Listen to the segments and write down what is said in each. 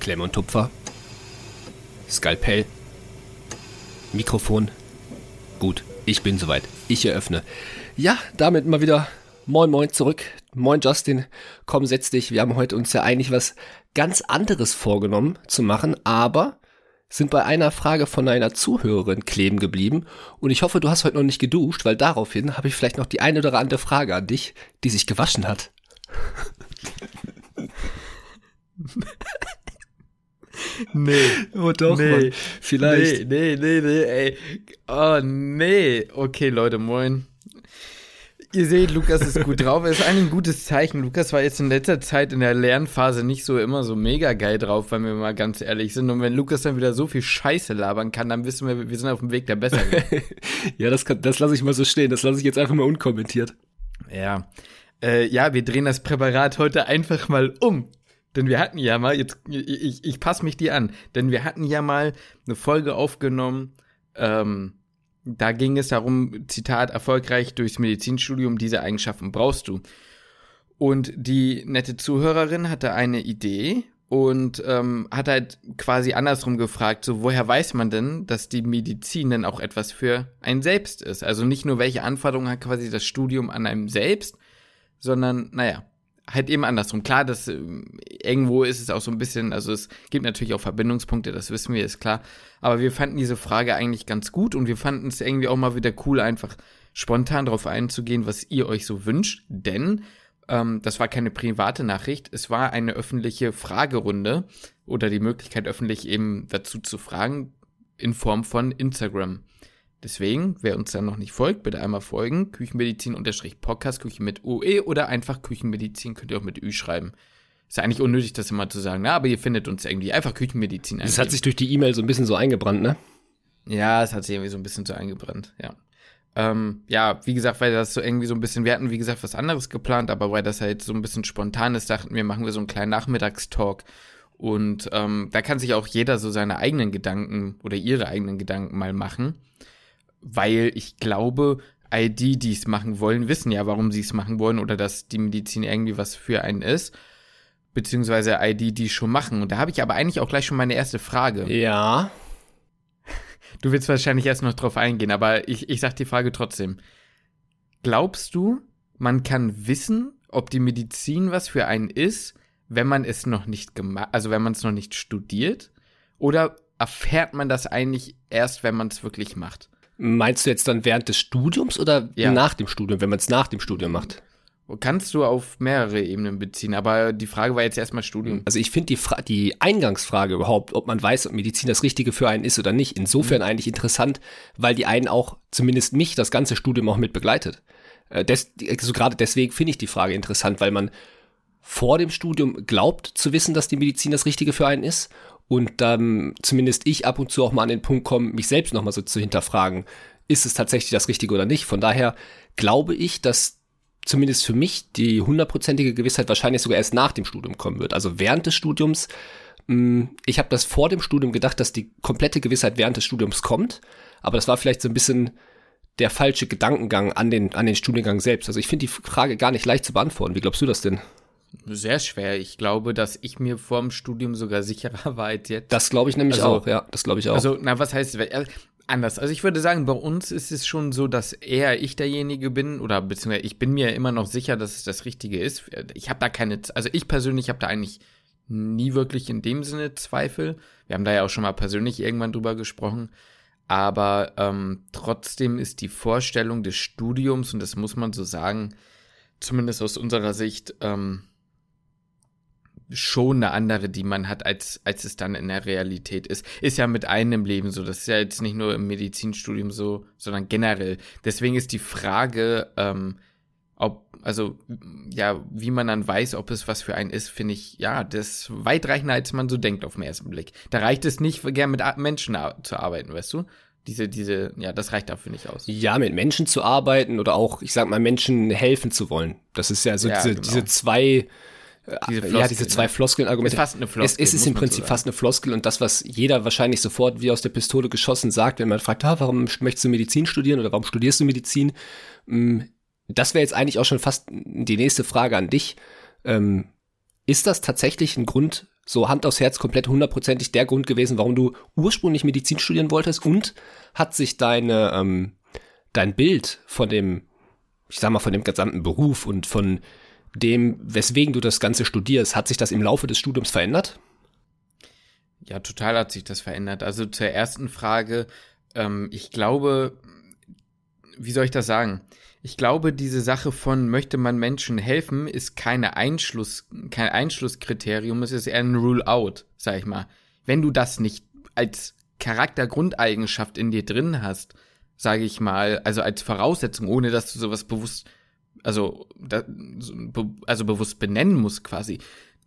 Klemm und Tupfer. Skalpell. Mikrofon. Gut, ich bin soweit. Ich eröffne. Ja, damit mal wieder Moin Moin zurück. Moin Justin. Komm, setz dich. Wir haben heute uns ja eigentlich was ganz anderes vorgenommen zu machen, aber sind bei einer Frage von einer Zuhörerin kleben geblieben und ich hoffe, du hast heute noch nicht geduscht, weil daraufhin habe ich vielleicht noch die eine oder andere Frage an dich, die sich gewaschen hat. nee. Oh doch, nee. Mann. Vielleicht. Nee, nee, nee, nee, ey. Oh, nee. Okay, Leute, moin. Ihr seht, Lukas ist gut drauf. Es ist eigentlich ein gutes Zeichen. Lukas war jetzt in letzter Zeit in der Lernphase nicht so immer so mega geil drauf, wenn wir mal ganz ehrlich sind. Und wenn Lukas dann wieder so viel Scheiße labern kann, dann wissen wir, wir sind auf dem Weg der Besserung. ja, das, kann- das lasse ich mal so stehen. Das lasse ich jetzt einfach mal unkommentiert. ja. Äh, ja, wir drehen das Präparat heute einfach mal um. Denn wir hatten ja mal, jetzt, ich, ich, ich passe mich dir an, denn wir hatten ja mal eine Folge aufgenommen, ähm, da ging es darum, Zitat, erfolgreich durchs Medizinstudium, diese Eigenschaften brauchst du. Und die nette Zuhörerin hatte eine Idee und ähm, hat halt quasi andersrum gefragt, so woher weiß man denn, dass die Medizin denn auch etwas für ein Selbst ist? Also nicht nur welche Anforderungen hat quasi das Studium an einem selbst, sondern naja, halt eben andersrum. Klar, dass ähm, irgendwo ist es auch so ein bisschen, also es gibt natürlich auch Verbindungspunkte, das wissen wir, ist klar. Aber wir fanden diese Frage eigentlich ganz gut und wir fanden es irgendwie auch mal wieder cool, einfach spontan darauf einzugehen, was ihr euch so wünscht. Denn ähm, das war keine private Nachricht, es war eine öffentliche Fragerunde oder die Möglichkeit, öffentlich eben dazu zu fragen, in Form von Instagram. Deswegen, wer uns dann noch nicht folgt, bitte einmal folgen. Küchenmedizin-Podcast, Küchen mit UE oder einfach Küchenmedizin, könnt ihr auch mit Ü schreiben. Ist ja eigentlich unnötig, das immer zu sagen, ne? aber ihr findet uns irgendwie. Einfach Küchenmedizin. Das eingeben. hat sich durch die E-Mail so ein bisschen so eingebrannt, ne? Ja, es hat sich irgendwie so ein bisschen so eingebrannt, ja. Ähm, ja, wie gesagt, weil das so irgendwie so ein bisschen, wir hatten wie gesagt was anderes geplant, aber weil das halt so ein bisschen spontan ist, dachten wir, machen wir so einen kleinen Nachmittagstalk. Und ähm, da kann sich auch jeder so seine eigenen Gedanken oder ihre eigenen Gedanken mal machen. Weil ich glaube, all die, die es machen wollen, wissen ja, warum sie es machen wollen oder dass die Medizin irgendwie was für einen ist. Beziehungsweise all die, die es schon machen. Und da habe ich aber eigentlich auch gleich schon meine erste Frage. Ja. Du willst wahrscheinlich erst noch drauf eingehen, aber ich, ich sag die Frage trotzdem. Glaubst du, man kann wissen, ob die Medizin was für einen ist, wenn man es noch nicht gemacht, also wenn man es noch nicht studiert? Oder erfährt man das eigentlich erst, wenn man es wirklich macht? Meinst du jetzt dann während des Studiums oder Ja. nach dem Studium, wenn man es nach dem Studium macht? Kannst du auf mehrere Ebenen beziehen, aber die Frage war jetzt erstmal Studium. Also ich finde die, Fra die Eingangsfrage überhaupt, ob man weiß, ob Medizin das Richtige für einen ist oder nicht, insofern eigentlich interessant, weil die einen auch, zumindest mich, das ganze Studium auch mit begleitet. Äh, des, also gerade deswegen finde ich die Frage interessant, weil man vor dem Studium glaubt zu wissen, dass die Medizin das Richtige für einen ist und dann zumindest ich ab und zu auch mal an den Punkt komme, mich selbst nochmal so zu hinterfragen, ist es tatsächlich das Richtige oder nicht. Von daher glaube ich, dass zumindest für mich die hundertprozentige Gewissheit wahrscheinlich sogar erst nach dem Studium kommen wird. Also während des Studiums, mh, ich habe das vor dem Studium gedacht, dass die komplette Gewissheit während des Studiums kommt, aber das war vielleicht so ein bisschen der falsche Gedankengang an den, an den Studiengang selbst. Also ich finde die Frage gar nicht leicht zu beantworten. Wie glaubst du das denn? Sehr schwer. Ich glaube, dass ich mir vor dem Studium sogar sicherer war als jetzt. Das glaube ich nämlich Also- auch, ja, das glaube ich auch. Also, na, was heißt äh, anders? Also, ich würde sagen, bei uns ist es schon so, dass eher ich derjenige bin, oder beziehungsweise ich bin mir immer noch sicher, dass es das Richtige ist. Ich habe da keine, also ich persönlich habe da eigentlich nie wirklich in dem Sinne Zweifel. Wir haben da ja auch schon mal persönlich irgendwann drüber gesprochen. Aber ähm, trotzdem ist die Vorstellung des Studiums, und das muss man so sagen, zumindest aus unserer Sicht, ähm, schon eine andere, die man hat, als, als es dann in der Realität ist. Ist ja mit einem im Leben so. Das ist ja jetzt nicht nur im Medizinstudium so, sondern generell. Deswegen ist die Frage, ähm, ob, also, ja, wie man dann weiß, ob es was für einen ist, finde ich, ja, das ist weitreichender, als man so denkt auf den ersten Blick. Da reicht es nicht, gern mit Menschen zu arbeiten, weißt du? Diese, diese, ja, das reicht dafür nicht aus. ja, mit Menschen zu arbeiten oder auch, ich sag mal, Menschen helfen zu wollen. Das ist ja so Ja, diese, genau. diese zwei, Diese ja, diese zwei ne? Floskeln-Argumente. Ist fast eine Floskel, Es, es ist im so Prinzip sagen. fast eine Floskel und das, was jeder wahrscheinlich sofort wie aus der Pistole geschossen sagt, wenn man fragt, ah, warum möchtest du Medizin studieren oder warum studierst du Medizin? Mm, Das wäre jetzt eigentlich auch schon fast die nächste Frage an dich. Ähm, ist das tatsächlich ein Grund, so Hand aufs Herz komplett hundertprozentig der Grund gewesen, warum du ursprünglich Medizin studieren wolltest und hat sich deine, ähm, dein Bild von dem, ich sag mal, von dem gesamten Beruf und von dem, weswegen du das Ganze studierst, hat sich das im Laufe des Studiums verändert? Ja, total hat sich das verändert. Also zur ersten Frage, ähm, ich glaube, wie soll ich das sagen? Ich glaube, diese Sache von möchte man Menschen helfen, ist keine Einschluss, kein Einschlusskriterium, es ist eher ein Rule-out, sag ich mal. Wenn du das nicht als Charaktergrundeigenschaft in dir drin hast, sage ich mal, also als Voraussetzung, ohne dass du sowas bewusst, also, da, also bewusst benennen musst quasi,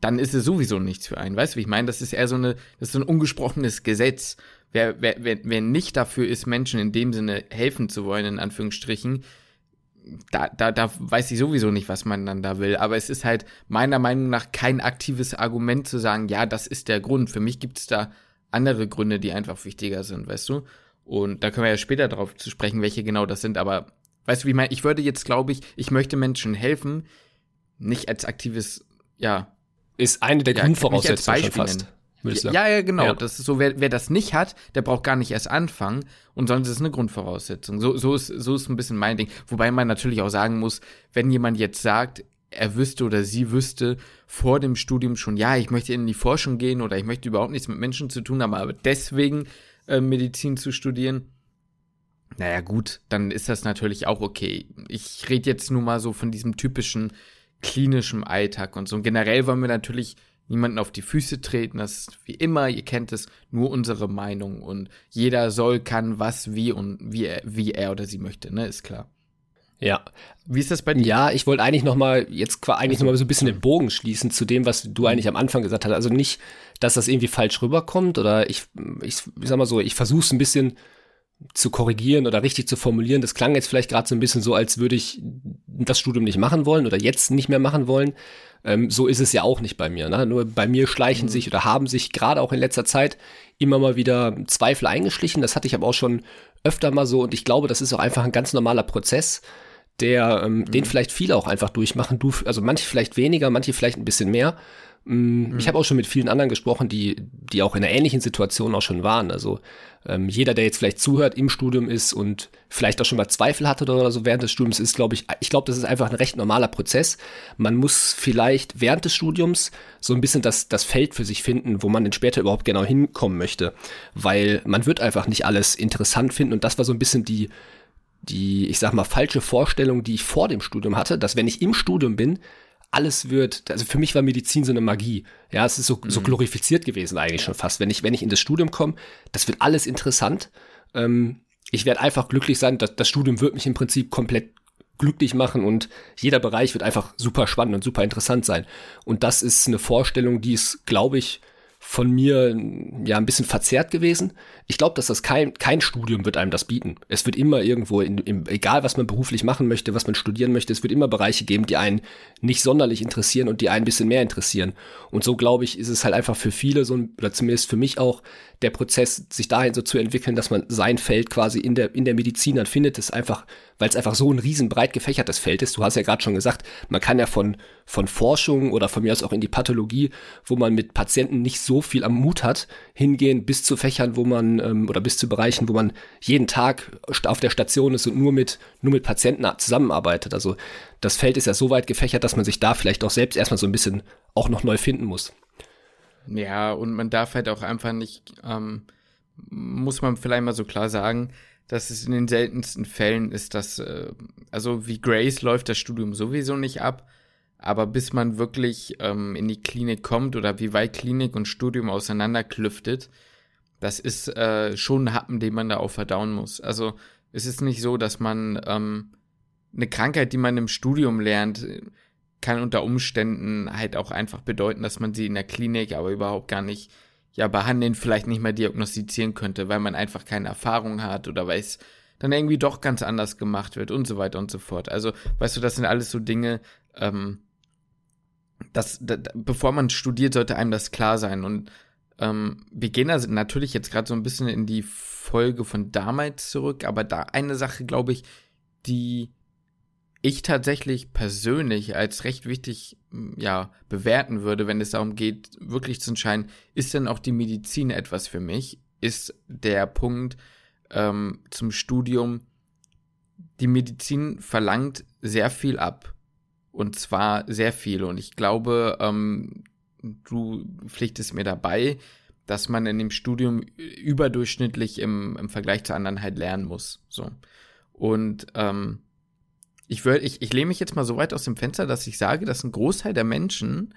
dann ist es sowieso nichts für einen. Weißt du, wie ich meine? Das ist eher so eine, das ist ein ungesprochenes Gesetz. Wer, wer, wer, wer nicht dafür ist, Menschen in dem Sinne helfen zu wollen, in Anführungsstrichen, da, da, da weiß ich sowieso nicht, was man dann da will. Aber es ist halt meiner Meinung nach kein aktives Argument zu sagen, ja, das ist der Grund. Für mich gibt es da andere Gründe, die einfach wichtiger sind, weißt du? Und da können wir ja später drauf zu sprechen, welche genau das sind. Aber weißt du, wie ich meine? Ich würde jetzt, glaube ich, ich möchte Menschen helfen, nicht als aktives, ja. Ist eine der ja, Grundvoraussetzungen schon fast. Ja, ja, genau. Ja. Das ist so, wer, wer das nicht hat, der braucht gar nicht erst anfangen und sonst ist es eine Grundvoraussetzung. So, so, ist, so ist ein bisschen mein Ding. Wobei man natürlich auch sagen muss, wenn jemand jetzt sagt, er wüsste oder sie wüsste vor dem Studium schon, ja, ich möchte in die Forschung gehen oder ich möchte überhaupt nichts mit Menschen zu tun haben, aber deswegen äh, Medizin zu studieren, naja gut, dann ist das natürlich auch okay. Ich rede jetzt nur mal so von diesem typischen klinischen Alltag und so. Und generell wollen wir natürlich niemanden auf die Füße treten. Das ist wie immer, ihr kennt es, nur unsere Meinung und jeder soll, kann, was, wie und wie er, wie er oder sie möchte, ne, ist klar. Ja. Wie ist das bei dir? Ja, ich wollte eigentlich noch mal jetzt eigentlich noch mal so ein bisschen den Bogen schließen zu dem, was du eigentlich am Anfang gesagt hast. Also nicht, dass das irgendwie falsch rüberkommt oder ich, ich, ich sag mal so, ich versuche es ein bisschen zu korrigieren oder richtig zu formulieren. Das klang jetzt vielleicht gerade so ein bisschen so, als würde ich das Studium nicht machen wollen oder jetzt nicht mehr machen wollen. Ähm, so ist es ja auch nicht bei mir. Ne? Nur bei mir schleichen mhm. sich oder haben sich gerade auch in letzter Zeit immer mal wieder Zweifel eingeschlichen. Das hatte ich aber auch schon öfter mal so und ich glaube, das ist auch einfach ein ganz normaler Prozess, der ähm, mhm. den vielleicht viele auch einfach durchmachen. Du, also manche vielleicht weniger, manche vielleicht ein bisschen mehr. Mhm. Ich habe auch schon mit vielen anderen gesprochen, die, die auch in einer ähnlichen Situation auch schon waren. Also ähm, jeder, der jetzt vielleicht zuhört, im Studium ist und vielleicht auch schon mal Zweifel hatte oder so während des Studiums, ist, glaube ich, ich glaube, das ist einfach ein recht normaler Prozess. Man muss vielleicht während des Studiums so ein bisschen das, das Feld für sich finden, wo man denn später überhaupt genau hinkommen möchte. Weil man wird einfach nicht alles interessant finden und das war so ein bisschen die, die, ich sag mal, falsche Vorstellung, die ich vor dem Studium hatte, dass wenn ich im Studium bin, alles wird, also für mich war Medizin so eine Magie. Ja, es ist so, mhm. so glorifiziert gewesen eigentlich schon fast. Wenn ich, wenn ich in das Studium komme, das wird alles interessant. Ähm, ich werde einfach glücklich sein, dass das Studium wird mich im Prinzip komplett glücklich machen und jeder Bereich wird einfach super spannend und super interessant sein. Und das ist eine Vorstellung, die ist, glaube ich, von mir ja ein bisschen verzerrt gewesen. Ich glaube, dass das kein, kein Studium wird einem das bieten. Es wird immer irgendwo, in, in, egal was man beruflich machen möchte, was man studieren möchte, es wird immer Bereiche geben, die einen nicht sonderlich interessieren und die einen ein bisschen mehr interessieren. Und so glaube ich, ist es halt einfach für viele so, oder zumindest für mich auch, der Prozess, sich dahin so zu entwickeln, dass man sein Feld quasi in der, in der Medizin dann findet, ist einfach, weil es einfach so ein riesen breit gefächertes Feld ist. Du hast ja gerade schon gesagt, man kann ja von, von Forschung oder von mir aus auch in die Pathologie, wo man mit Patienten nicht so viel am Mut hat, hingehen bis zu Fächern, wo man, ähm, oder bis zu Bereichen, wo man jeden Tag auf der Station ist und nur mit, nur mit Patienten zusammenarbeitet. Also das Feld ist ja so weit gefächert, dass man sich da vielleicht auch selbst erstmal so ein bisschen auch noch neu finden muss. Ja, und man darf halt auch einfach nicht, ähm, muss man vielleicht mal so klar sagen, dass es in den seltensten Fällen ist, dass, äh, also wie Grace läuft das Studium sowieso nicht ab, aber bis man wirklich ähm, in die Klinik kommt oder wie weit Klinik und Studium auseinanderklüftet, das ist äh, schon ein Happen, den man da auch verdauen muss. Also es ist nicht so, dass man ähm, eine Krankheit, die man im Studium lernt, kann unter Umständen halt auch einfach bedeuten, dass man sie in der Klinik aber überhaupt gar nicht ja behandeln, vielleicht nicht mehr diagnostizieren könnte, weil man einfach keine Erfahrung hat oder weil es dann irgendwie doch ganz anders gemacht wird und so weiter und so fort. Also, weißt du, das sind alles so Dinge, ähm, das, das, bevor man studiert, sollte einem das klar sein. Und ähm, wir gehen also natürlich jetzt gerade so ein bisschen in die Folge von damals zurück, aber da eine Sache, glaube ich, die ich tatsächlich persönlich als recht wichtig ja, bewerten würde, wenn es darum geht, wirklich zu entscheiden, ist denn auch die Medizin etwas für mich? Ist der Punkt ähm, zum Studium, die Medizin verlangt sehr viel ab. Und zwar sehr viel. Und ich glaube, ähm, du pflichtest mir dabei, dass man in dem Studium überdurchschnittlich im, im Vergleich zu anderen halt lernen muss. So. Und ähm, ich, würd, ich, ich lehne mich jetzt mal so weit aus dem Fenster, dass ich sage, dass ein Großteil der Menschen,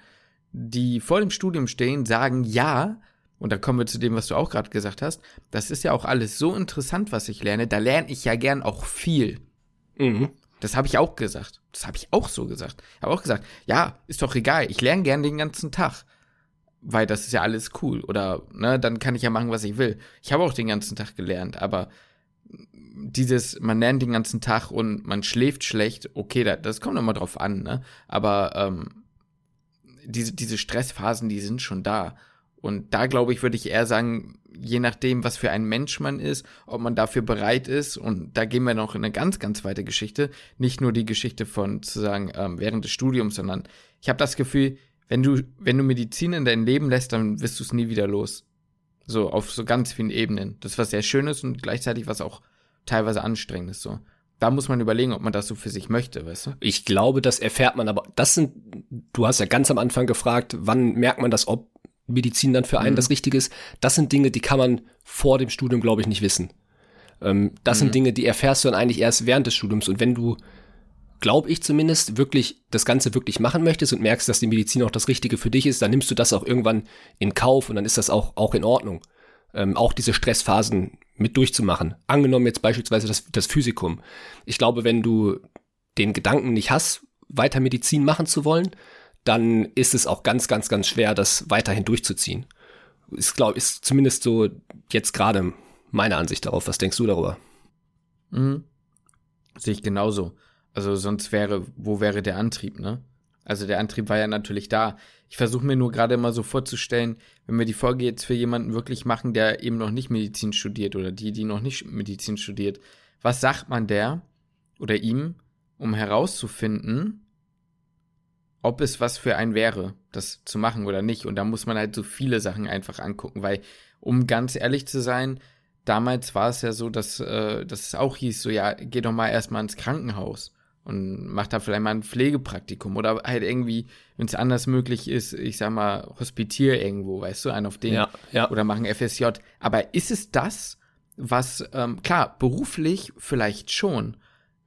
die vor dem Studium stehen, sagen, ja, und da kommen wir zu dem, was du auch gerade gesagt hast, das ist ja auch alles so interessant, was ich lerne, da lerne ich ja gern auch viel. Mhm. Das habe ich auch gesagt. Das habe ich auch so gesagt. Ich habe auch gesagt, ja, ist doch egal, ich lerne gern den ganzen Tag. Weil das ist ja alles cool. Oder, ne, dann kann ich ja machen, was ich will. Ich habe auch den ganzen Tag gelernt, aber dieses, man lernt den ganzen Tag und man schläft schlecht, okay, das, das kommt immer drauf an, ne? Aber ähm, diese, diese Stressphasen, die sind schon da. Und da glaube ich, würde ich eher sagen, je nachdem, was für ein Mensch man ist, ob man dafür bereit ist, und da gehen wir noch in eine ganz, ganz weite Geschichte, nicht nur die Geschichte von zu sagen, ähm, während des Studiums, sondern ich habe das Gefühl, wenn du, wenn du Medizin in dein Leben lässt, dann wirst du es nie wieder los. So, auf so ganz vielen Ebenen. Das ist was sehr Schönes und gleichzeitig was auch teilweise anstrengend ist, so. Da muss man überlegen, ob man das so für sich möchte, weißt du? Ich glaube, das erfährt man, aber das sind, du hast ja ganz am Anfang gefragt, wann merkt man das, ob Medizin dann für einen mhm. das Richtige ist. Das sind Dinge, die kann man vor dem Studium, glaube ich, nicht wissen. Ähm, das mhm. sind Dinge, die erfährst du dann eigentlich erst während des Studiums. Und wenn du, glaube ich zumindest, wirklich das Ganze wirklich machen möchtest und merkst, dass die Medizin auch das Richtige für dich ist, dann nimmst du das auch irgendwann in Kauf und dann ist das auch, auch in Ordnung. Ähm, auch diese Stressphasen mit durchzumachen. Angenommen jetzt beispielsweise das, das Physikum. Ich glaube, wenn du den Gedanken nicht hast, weiter Medizin machen zu wollen, dann ist es auch ganz, ganz, ganz schwer, das weiterhin durchzuziehen. Ist, glaube ist zumindest so jetzt gerade meine Ansicht darauf. Was denkst du darüber? Mhm. Sehe ich genauso. Also sonst wäre, wo wäre der Antrieb, ne? Also der Antrieb war ja natürlich da. Ich versuche mir nur gerade mal so vorzustellen, wenn wir die Folge jetzt für jemanden wirklich machen, der eben noch nicht Medizin studiert oder die, die noch nicht Medizin studiert, was sagt man der oder ihm, um herauszufinden, ob es was für einen wäre, das zu machen oder nicht. Und da muss man halt so viele Sachen einfach angucken, weil, um ganz ehrlich zu sein, damals war es ja so, dass, äh, dass es auch hieß, so ja, geh doch mal erstmal ins Krankenhaus und mach da vielleicht mal ein Pflegepraktikum oder halt irgendwie, wenn es anders möglich ist, ich sag mal, hospitier irgendwo, weißt du, einen auf den ja, ja. oder machen FSJ. Aber ist es das, was, ähm, klar, beruflich vielleicht schon,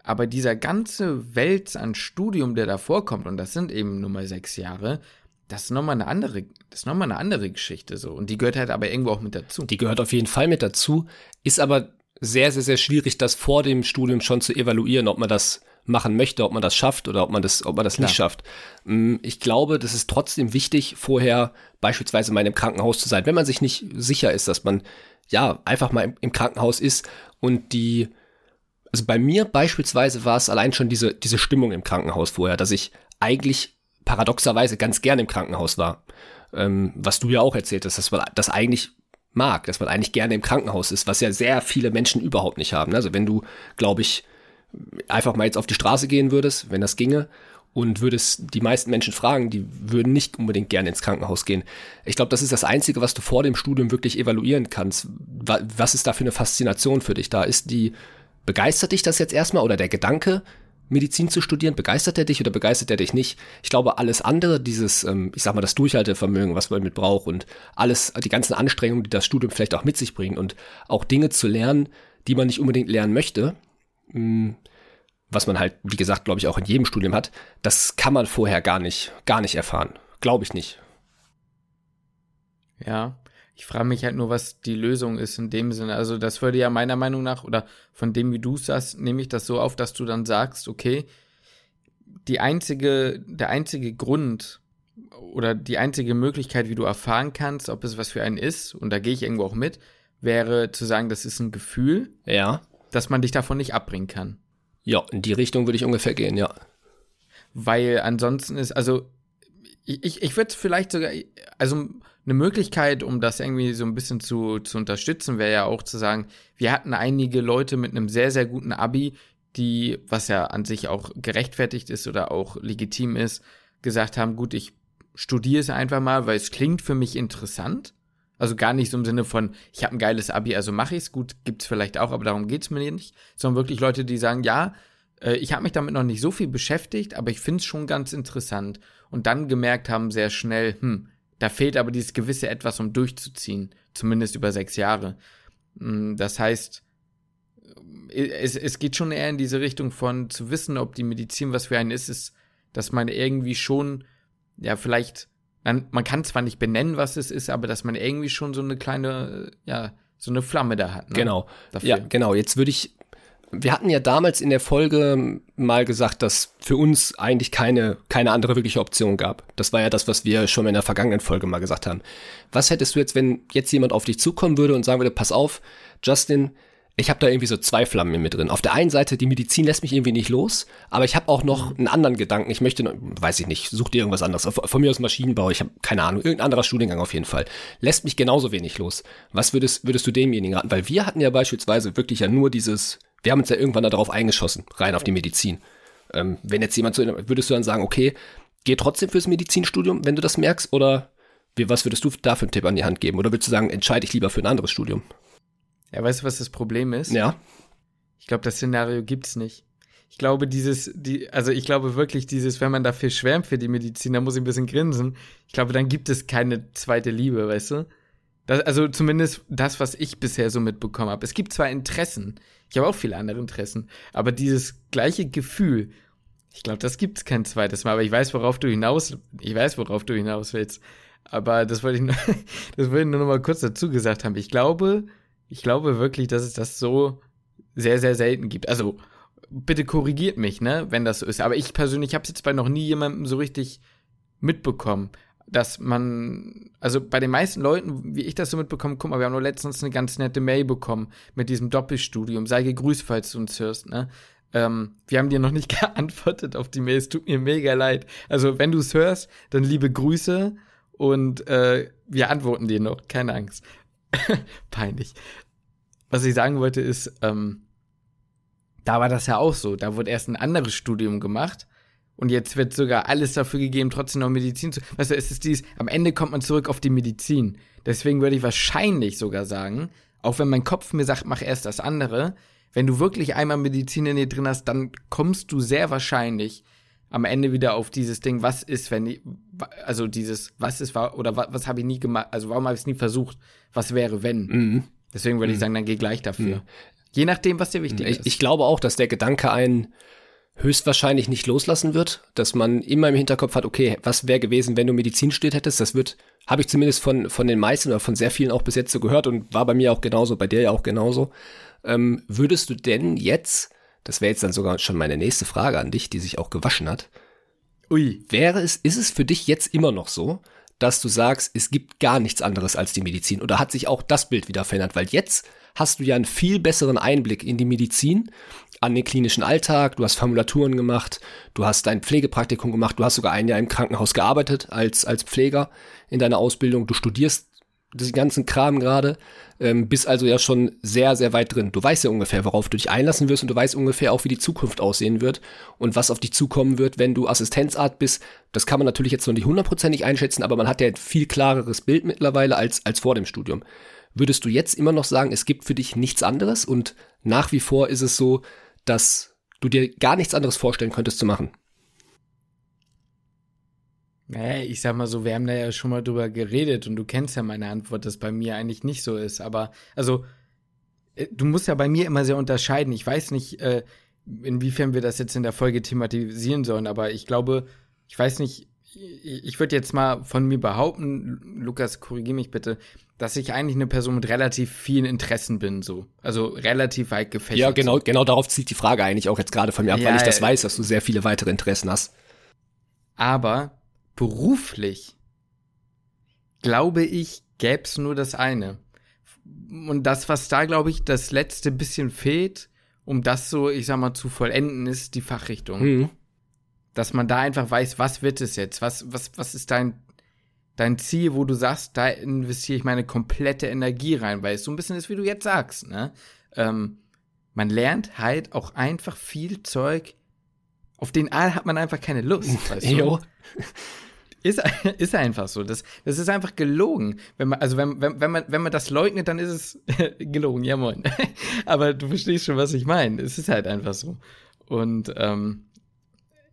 aber dieser ganze Welt an Studium, der da vorkommt, und das sind eben nur mal sechs Jahre, das ist nochmal eine andere, das ist nochmal eine andere Geschichte so. Und die gehört halt aber irgendwo auch mit dazu. Die gehört auf jeden Fall mit dazu, ist aber sehr, sehr, sehr schwierig, das vor dem Studium schon zu evaluieren, ob man das machen möchte, ob man das schafft oder ob man das, ob man das nicht schafft. Mm, ich glaube, das ist trotzdem wichtig, vorher beispielsweise mal im Krankenhaus zu sein, wenn man sich nicht sicher ist, dass man ja einfach mal im, Krankenhaus ist und die, also bei mir beispielsweise war es allein schon diese, diese Stimmung im Krankenhaus vorher, dass ich eigentlich paradoxerweise ganz gern im Krankenhaus war. Ähm, was du ja auch erzählt hast, dass man das eigentlich mag, dass man eigentlich gerne im Krankenhaus ist, was ja sehr viele Menschen überhaupt nicht haben. Also wenn du, glaube ich, einfach mal jetzt auf die Straße gehen würdest, wenn das ginge, und würdest die meisten Menschen fragen, die würden nicht unbedingt gerne ins Krankenhaus gehen. Ich glaube, das ist das Einzige, was du vor dem Studium wirklich evaluieren kannst. Was ist da für eine Faszination für dich da? Ist die, begeistert dich das jetzt erstmal oder der Gedanke, Medizin zu studieren, begeistert er dich oder begeistert er dich nicht? Ich glaube, alles andere, dieses, ähm, ich sag mal, das Durchhaltevermögen, was man mit braucht und alles, die ganzen Anstrengungen, die das Studium vielleicht auch mit sich bringt und auch Dinge zu lernen, die man nicht unbedingt lernen möchte, hm, was man halt, wie gesagt, glaube ich, auch in jedem Studium hat, das kann man vorher gar nicht, gar nicht erfahren. Glaube ich nicht. Ja, ich frage mich halt nur, was die Lösung ist in dem Sinne. Also das würde ja meiner Meinung nach, oder von dem, wie du es sagst, nehme ich das so auf, dass du dann sagst, okay, die einzige, der einzige Grund oder die einzige Möglichkeit, wie du erfahren kannst, ob es was für einen ist, und da gehe ich irgendwo auch mit, wäre zu sagen, das ist ein Gefühl. Ja dass man dich davon nicht abbringen kann. Ja, in die Richtung würde ich ungefähr gehen, ja. Weil ansonsten ist, also ich, ich, ich würde vielleicht sogar, also eine Möglichkeit, um das irgendwie so ein bisschen zu, zu unterstützen, wäre ja auch zu sagen, wir hatten einige Leute mit einem sehr, sehr guten Abi, die, was ja an sich auch gerechtfertigt ist oder auch legitim ist, gesagt haben, gut, ich studiere es einfach mal, weil es klingt für mich interessant. Also gar nicht so im Sinne von, ich habe ein geiles Abi, also mache ich es. Gut, gibt es vielleicht auch, aber darum geht es mir nicht. Sondern wirklich Leute, die sagen, ja, äh, ich habe mich damit noch nicht so viel beschäftigt, aber ich finde es schon ganz interessant. Und dann gemerkt haben sehr schnell, hm, da fehlt aber dieses gewisse Etwas, um durchzuziehen. Zumindest über sechs Jahre. Hm, das heißt, äh, es, es geht schon eher in diese Richtung von zu wissen, ob die Medizin was für einen ist, ist, dass man irgendwie schon, ja, vielleicht, man, man kann zwar nicht benennen, was es ist, aber dass man irgendwie schon so eine kleine, ja, so eine Flamme da hat. Ne? Genau. Dafür. Ja, genau. Jetzt würde ich wir hatten ja damals in der Folge mal gesagt, dass für uns eigentlich keine, keine andere wirkliche Option gab. Das war ja das, was wir schon in der vergangenen Folge mal gesagt haben. Was hättest du jetzt, wenn jetzt jemand auf dich zukommen würde und sagen würde, pass auf, Justin, ich habe da irgendwie so zwei Flammen in mir drin. Auf der einen Seite, die Medizin lässt mich irgendwie nicht los, aber ich habe auch noch einen anderen Gedanken. Ich möchte, weiß ich nicht, such dir irgendwas anderes. Von mir aus Maschinenbau, ich habe keine Ahnung, irgendein anderer Studiengang auf jeden Fall. Lässt mich genauso wenig los. Was würdest, würdest du demjenigen raten? Weil wir hatten ja beispielsweise wirklich ja nur dieses, wir haben uns ja irgendwann darauf eingeschossen, rein auf die Medizin. Ähm, wenn jetzt jemand so, würdest du dann sagen, okay, geh trotzdem fürs Medizinstudium, wenn du das merkst, oder wie, was würdest du da für einen Tipp an die Hand geben? Oder würdest du sagen, entscheide ich lieber für ein anderes Studium? Ja, weißt du, was das Problem ist? Ja. Ich glaube, das Szenario gibt's nicht. Ich glaube, dieses, die, also ich glaube wirklich, dieses, wenn man dafür schwärmt für die Medizin, da muss ich ein bisschen grinsen. Ich glaube, dann gibt es keine zweite Liebe, weißt du? Das, also zumindest das, was ich bisher so mitbekommen habe. Es gibt zwar Interessen, ich habe auch viele andere Interessen, aber dieses gleiche Gefühl, ich glaube, das gibt's kein zweites Mal. Aber ich weiß, worauf du hinaus, ich weiß, worauf du hinaus willst. Aber das wollte ich, nur, das wollte ich nur noch mal kurz dazu gesagt haben. Ich glaube, ich glaube wirklich, dass es das so sehr, sehr selten gibt. Also, bitte korrigiert mich, ne, wenn das so ist. Aber ich persönlich habe es jetzt bei noch nie jemandem so richtig mitbekommen, dass man, also bei den meisten Leuten, wie ich das so mitbekomme, guck mal, wir haben nur letztens eine ganz nette Mail bekommen mit diesem Doppelstudium. Sei gegrüßt, falls du uns hörst, ne? Ähm, wir haben dir noch nicht geantwortet auf die Mail. Es tut mir mega leid. Also, wenn du es hörst, dann liebe Grüße und äh, wir antworten dir noch. Keine Angst. Peinlich. Was ich sagen wollte ist, ähm, da war das ja auch so. Da wurde erst ein anderes Studium gemacht und jetzt wird sogar alles dafür gegeben, trotzdem noch Medizin zu. Weißt du, es ist dies, am Ende kommt man zurück auf die Medizin. Deswegen würde ich wahrscheinlich sogar sagen, auch wenn mein Kopf mir sagt, mach erst das andere, wenn du wirklich einmal Medizin in dir drin hast, dann kommst du sehr wahrscheinlich am Ende wieder auf dieses Ding, was ist, wenn ich, also dieses, was ist, oder was, was habe ich nie gemacht, also warum habe ich es nie versucht, was wäre, wenn. Mhm. Deswegen würde mhm. ich sagen, dann geh gleich dafür. Mhm. Je nachdem, was dir wichtig ich, ist. Ich glaube auch, dass der Gedanke einen höchstwahrscheinlich nicht loslassen wird, dass man immer im Hinterkopf hat, okay, was wäre gewesen, wenn du Medizin studiert hättest? Das wird, habe ich zumindest von, von den meisten oder von sehr vielen auch bis jetzt so gehört und war bei mir auch genauso, bei dir ja auch genauso. Ähm, würdest du denn jetzt das wäre jetzt dann sogar schon meine nächste Frage an dich, die sich auch gewaschen hat. Ui. Wäre es, ist es für dich jetzt immer noch so, dass du sagst, es gibt gar nichts anderes als die Medizin? Oder hat sich auch das Bild wieder verändert? Weil jetzt hast du ja einen viel besseren Einblick in die Medizin, an den klinischen Alltag, du hast Formulaturen gemacht, du hast dein Pflegepraktikum gemacht, du hast sogar ein Jahr im Krankenhaus gearbeitet als, als Pfleger in deiner Ausbildung, du studierst den ganzen Kram gerade, ähm, bist also ja schon sehr, sehr weit drin. Du weißt ja ungefähr, worauf du dich einlassen wirst und du weißt ungefähr auch, wie die Zukunft aussehen wird und was auf dich zukommen wird, wenn du Assistenzart bist. Das kann man natürlich jetzt noch nicht hundertprozentig einschätzen, aber man hat ja ein viel klareres Bild mittlerweile als, als vor dem Studium. Würdest du jetzt immer noch sagen, es gibt für dich nichts anderes und nach wie vor ist es so, dass du dir gar nichts anderes vorstellen könntest zu machen? Naja, ich sag mal so, wir haben da ja schon mal drüber geredet und du kennst ja meine Antwort, dass bei mir eigentlich nicht so ist. Aber, also, äh, du musst ja bei mir immer sehr unterscheiden. Ich weiß nicht, äh, inwiefern wir das jetzt in der Folge thematisieren sollen, aber ich glaube, ich weiß nicht, ich würde jetzt mal von mir behaupten, Lukas, korrigier mich bitte, dass ich eigentlich eine Person mit relativ vielen Interessen bin, so. Also relativ weit gefächert. Ja, genau, genau darauf zieht die Frage eigentlich auch jetzt gerade von mir ab, ja, weil ich das weiß, dass du sehr viele weitere Interessen hast. Aber beruflich glaube ich, gäbe es nur das eine. Und das, was da, glaube ich, das letzte bisschen fehlt, um das so, ich sag mal, zu vollenden, ist die Fachrichtung. Mhm. Dass man da einfach weiß, was wird es jetzt? Was, was, was ist dein, dein Ziel, wo du sagst, da investiere ich meine komplette Energie rein, weil es so ein bisschen ist, wie du jetzt sagst, ne? Ähm, man lernt halt auch einfach viel Zeug, auf den A hat man einfach keine Lust. Weißt du? Ist, ist einfach so. Das, das ist einfach gelogen. Wenn man, also wenn, wenn, wenn, man, wenn man das leugnet, dann ist es gelogen, ja moin. Aber du verstehst schon, was ich meine. Es ist halt einfach so. Und ähm,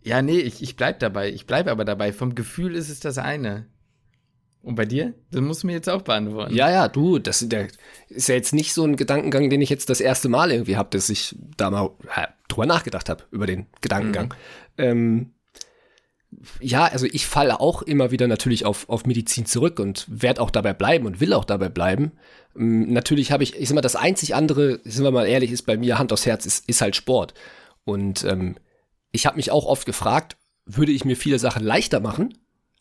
ja, nee, ich, ich bleib dabei. Ich bleib aber dabei. Vom Gefühl ist es das eine. Und bei dir? Das musst du mir jetzt auch beantworten. Ja, ja, du, das ist ja jetzt nicht so ein Gedankengang, den ich jetzt das erste Mal irgendwie habe, dass ich da mal drüber nachgedacht habe, über den Gedankengang. Mhm. Ähm, ja, also ich falle auch immer wieder natürlich auf, auf Medizin zurück und werde auch dabei bleiben und will auch dabei bleiben. Ähm, natürlich habe ich, ich sag mal, das einzig andere, sind wir mal ehrlich, ist bei mir Hand aufs Herz, ist, ist halt Sport. Und ähm, ich habe mich auch oft gefragt, würde ich mir viele Sachen leichter machen?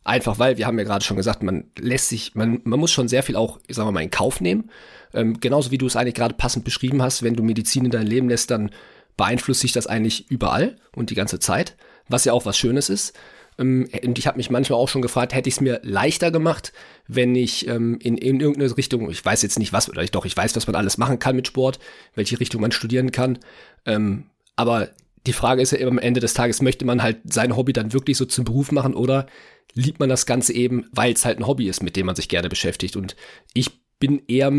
Einfach weil, wir haben ja gerade schon gesagt, man lässt sich, man, man muss schon sehr viel auch, sagen wir mal, in Kauf nehmen. Ähm, genauso wie du es eigentlich gerade passend beschrieben hast, wenn du Medizin in dein Leben lässt, dann beeinflusst sich das eigentlich überall und die ganze Zeit, was ja auch was Schönes ist. Ähm, und ich habe mich manchmal auch schon gefragt, hätte ich es mir leichter gemacht, wenn ich ähm, in, in irgendeine Richtung, ich weiß jetzt nicht was, oder ich doch, ich weiß, was man alles machen kann mit Sport, welche Richtung man studieren kann. Ähm, aber die Frage ist ja immer am Ende des Tages, möchte man halt sein Hobby dann wirklich so zum Beruf machen oder liebt man das Ganze eben, weil es halt ein Hobby ist, mit dem man sich gerne beschäftigt. Und ich bin eher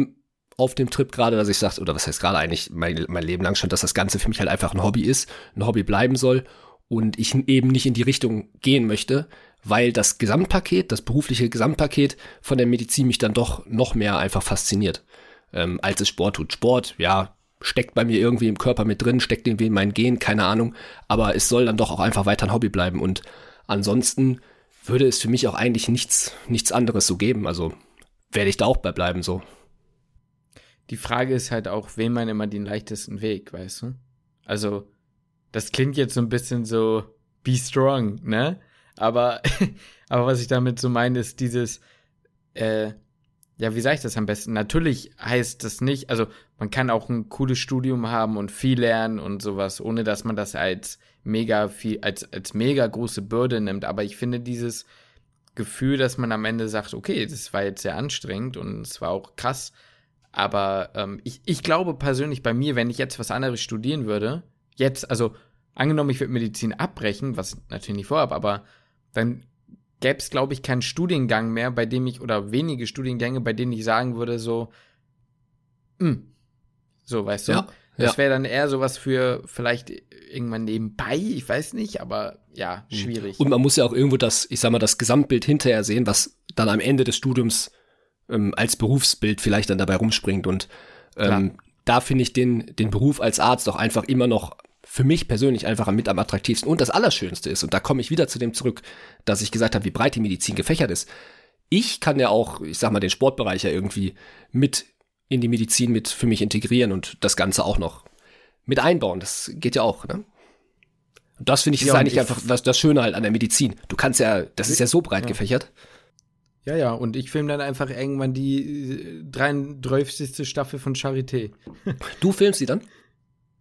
auf dem Trip gerade, dass ich sage, oder was heißt gerade eigentlich mein, mein Leben lang schon, dass das Ganze für mich halt einfach ein Hobby ist, ein Hobby bleiben soll und ich eben nicht in die Richtung gehen möchte, weil das Gesamtpaket, das berufliche Gesamtpaket von der Medizin mich dann doch noch mehr einfach fasziniert, ähm, als es Sport tut. Sport, ja, steckt bei mir irgendwie im Körper mit drin, steckt irgendwie in meinen Gen, keine Ahnung, aber es soll dann doch auch einfach weiter ein Hobby bleiben und ansonsten würde es für mich auch eigentlich nichts, nichts anderes so geben, also werde ich da auch bei bleiben so. Die Frage ist halt auch, wem man immer den leichtesten Weg, weißt du? Also, das klingt jetzt so ein bisschen so be strong, ne? Aber, aber was ich damit so meine, ist dieses, äh, ja, wie sage ich das am besten? Natürlich heißt das nicht, also man kann auch ein cooles Studium haben und viel lernen und sowas, ohne dass man das als mega viel, als, als mega große Bürde nimmt. Aber ich finde dieses Gefühl, dass man am Ende sagt, okay, das war jetzt sehr anstrengend und es war auch krass. Aber ähm, ich, ich glaube persönlich bei mir, wenn ich jetzt was anderes studieren würde, jetzt, also angenommen, ich würde Medizin abbrechen, was ich natürlich nicht vorhabe, aber dann gäbe es, glaube ich, keinen Studiengang mehr, bei dem ich, oder wenige Studiengänge, bei denen ich sagen würde, so, mh, hm, so, weißt du? Ja, das ja. wäre dann eher sowas für vielleicht irgendwann nebenbei, ich weiß nicht, aber ja, hm. schwierig. Und man muss ja auch irgendwo das, ich sag mal, das Gesamtbild hinterher sehen, was dann am Ende des Studiums ähm, als Berufsbild vielleicht dann dabei rumspringt. Und ähm, da finde ich den, den Beruf als Arzt auch einfach immer noch für mich persönlich einfach mit am attraktivsten und das Allerschönste ist, und da komme ich wieder zu dem zurück, dass ich gesagt habe, wie breit die Medizin gefächert ist. Ich kann ja auch, ich sag mal, den Sportbereich ja irgendwie mit in die Medizin mit für mich integrieren und das Ganze auch noch mit einbauen. Das geht ja auch, ne? Und das finde ich ja, ist eigentlich ich einfach das, das Schöne halt an der Medizin. Du kannst ja, das ist ja so breit ja. gefächert. Ja, ja, und ich filme dann einfach irgendwann die 33. Äh, Staffel von Charité. Du filmst sie dann?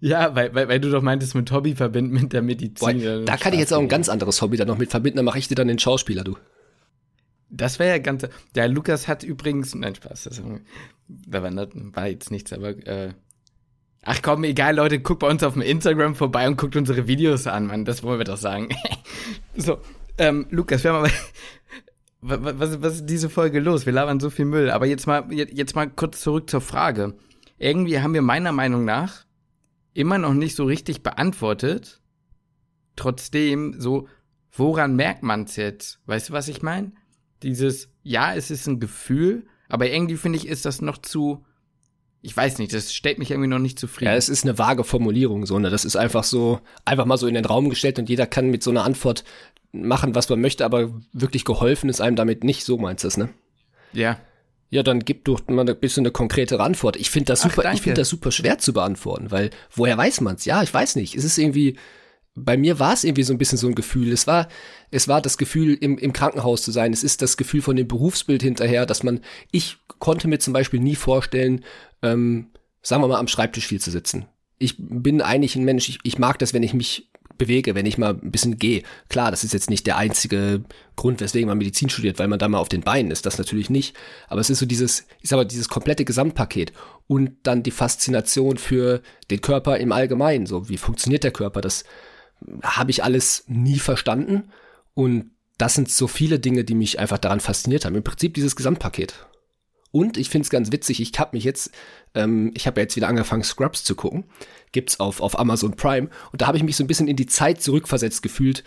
Ja, weil, weil, weil du doch meintest, mit Hobby verbinden mit der Medizin. Boah, da kann ich jetzt auch ein ganz anderes Hobby dann noch mit verbinden, dann mache ich dir dann den Schauspieler, du. Das wäre ja ganz. Der Lukas hat übrigens. Nein, Spaß. Das da war, war jetzt nichts, aber. Äh, ach komm, egal, Leute, guckt bei uns auf dem Instagram vorbei und guckt unsere Videos an, Mann. Das wollen wir doch sagen. so, ähm, Lukas, wir haben aber. Was, was, was ist diese Folge los? Wir labern so viel Müll. Aber jetzt mal, jetzt mal kurz zurück zur Frage. Irgendwie haben wir meiner Meinung nach immer noch nicht so richtig beantwortet. Trotzdem, so, woran merkt man's jetzt? Weißt du, was ich meine? Dieses, ja, es ist ein Gefühl, aber irgendwie finde ich, ist das noch zu, ich weiß nicht, das stellt mich irgendwie noch nicht zufrieden. Ja, es ist eine vage Formulierung, so, ne? Das ist einfach so, einfach mal so in den Raum gestellt und jeder kann mit so einer Antwort machen, was man möchte, aber wirklich geholfen ist einem damit nicht, so meinst du es, ne? Ja. Ja, dann gib doch mal ein bisschen eine konkretere Antwort. Ich finde das super, Ach, ich finde das super schwer zu beantworten, weil woher weiß man's? Ja, ich weiß nicht. Es ist irgendwie, bei mir war es irgendwie so ein bisschen so ein Gefühl. Es war, es war das Gefühl, im, im Krankenhaus zu sein. Es ist das Gefühl von dem Berufsbild hinterher, dass man, ich konnte mir zum Beispiel nie vorstellen, ähm, sagen wir mal, am Schreibtisch viel zu sitzen. Ich bin eigentlich ein Mensch, ich, ich mag das, wenn ich mich bewege, wenn ich mal ein bisschen gehe. Klar, das ist jetzt nicht der einzige Grund, weswegen man Medizin studiert, weil man da mal auf den Beinen ist. Das natürlich nicht. Aber es ist so dieses, ich sag mal, dieses komplette Gesamtpaket und dann die Faszination für den Körper im Allgemeinen. So, wie funktioniert der Körper? Das habe ich alles nie verstanden. Und das sind so viele Dinge, die mich einfach daran fasziniert haben. Im Prinzip dieses Gesamtpaket. Und ich finde es ganz witzig, ich habe mich jetzt, ähm, ich habe ja jetzt wieder angefangen, Scrubs zu gucken. Gibt's auf, auf Amazon Prime. Und da habe ich mich so ein bisschen in die Zeit zurückversetzt gefühlt.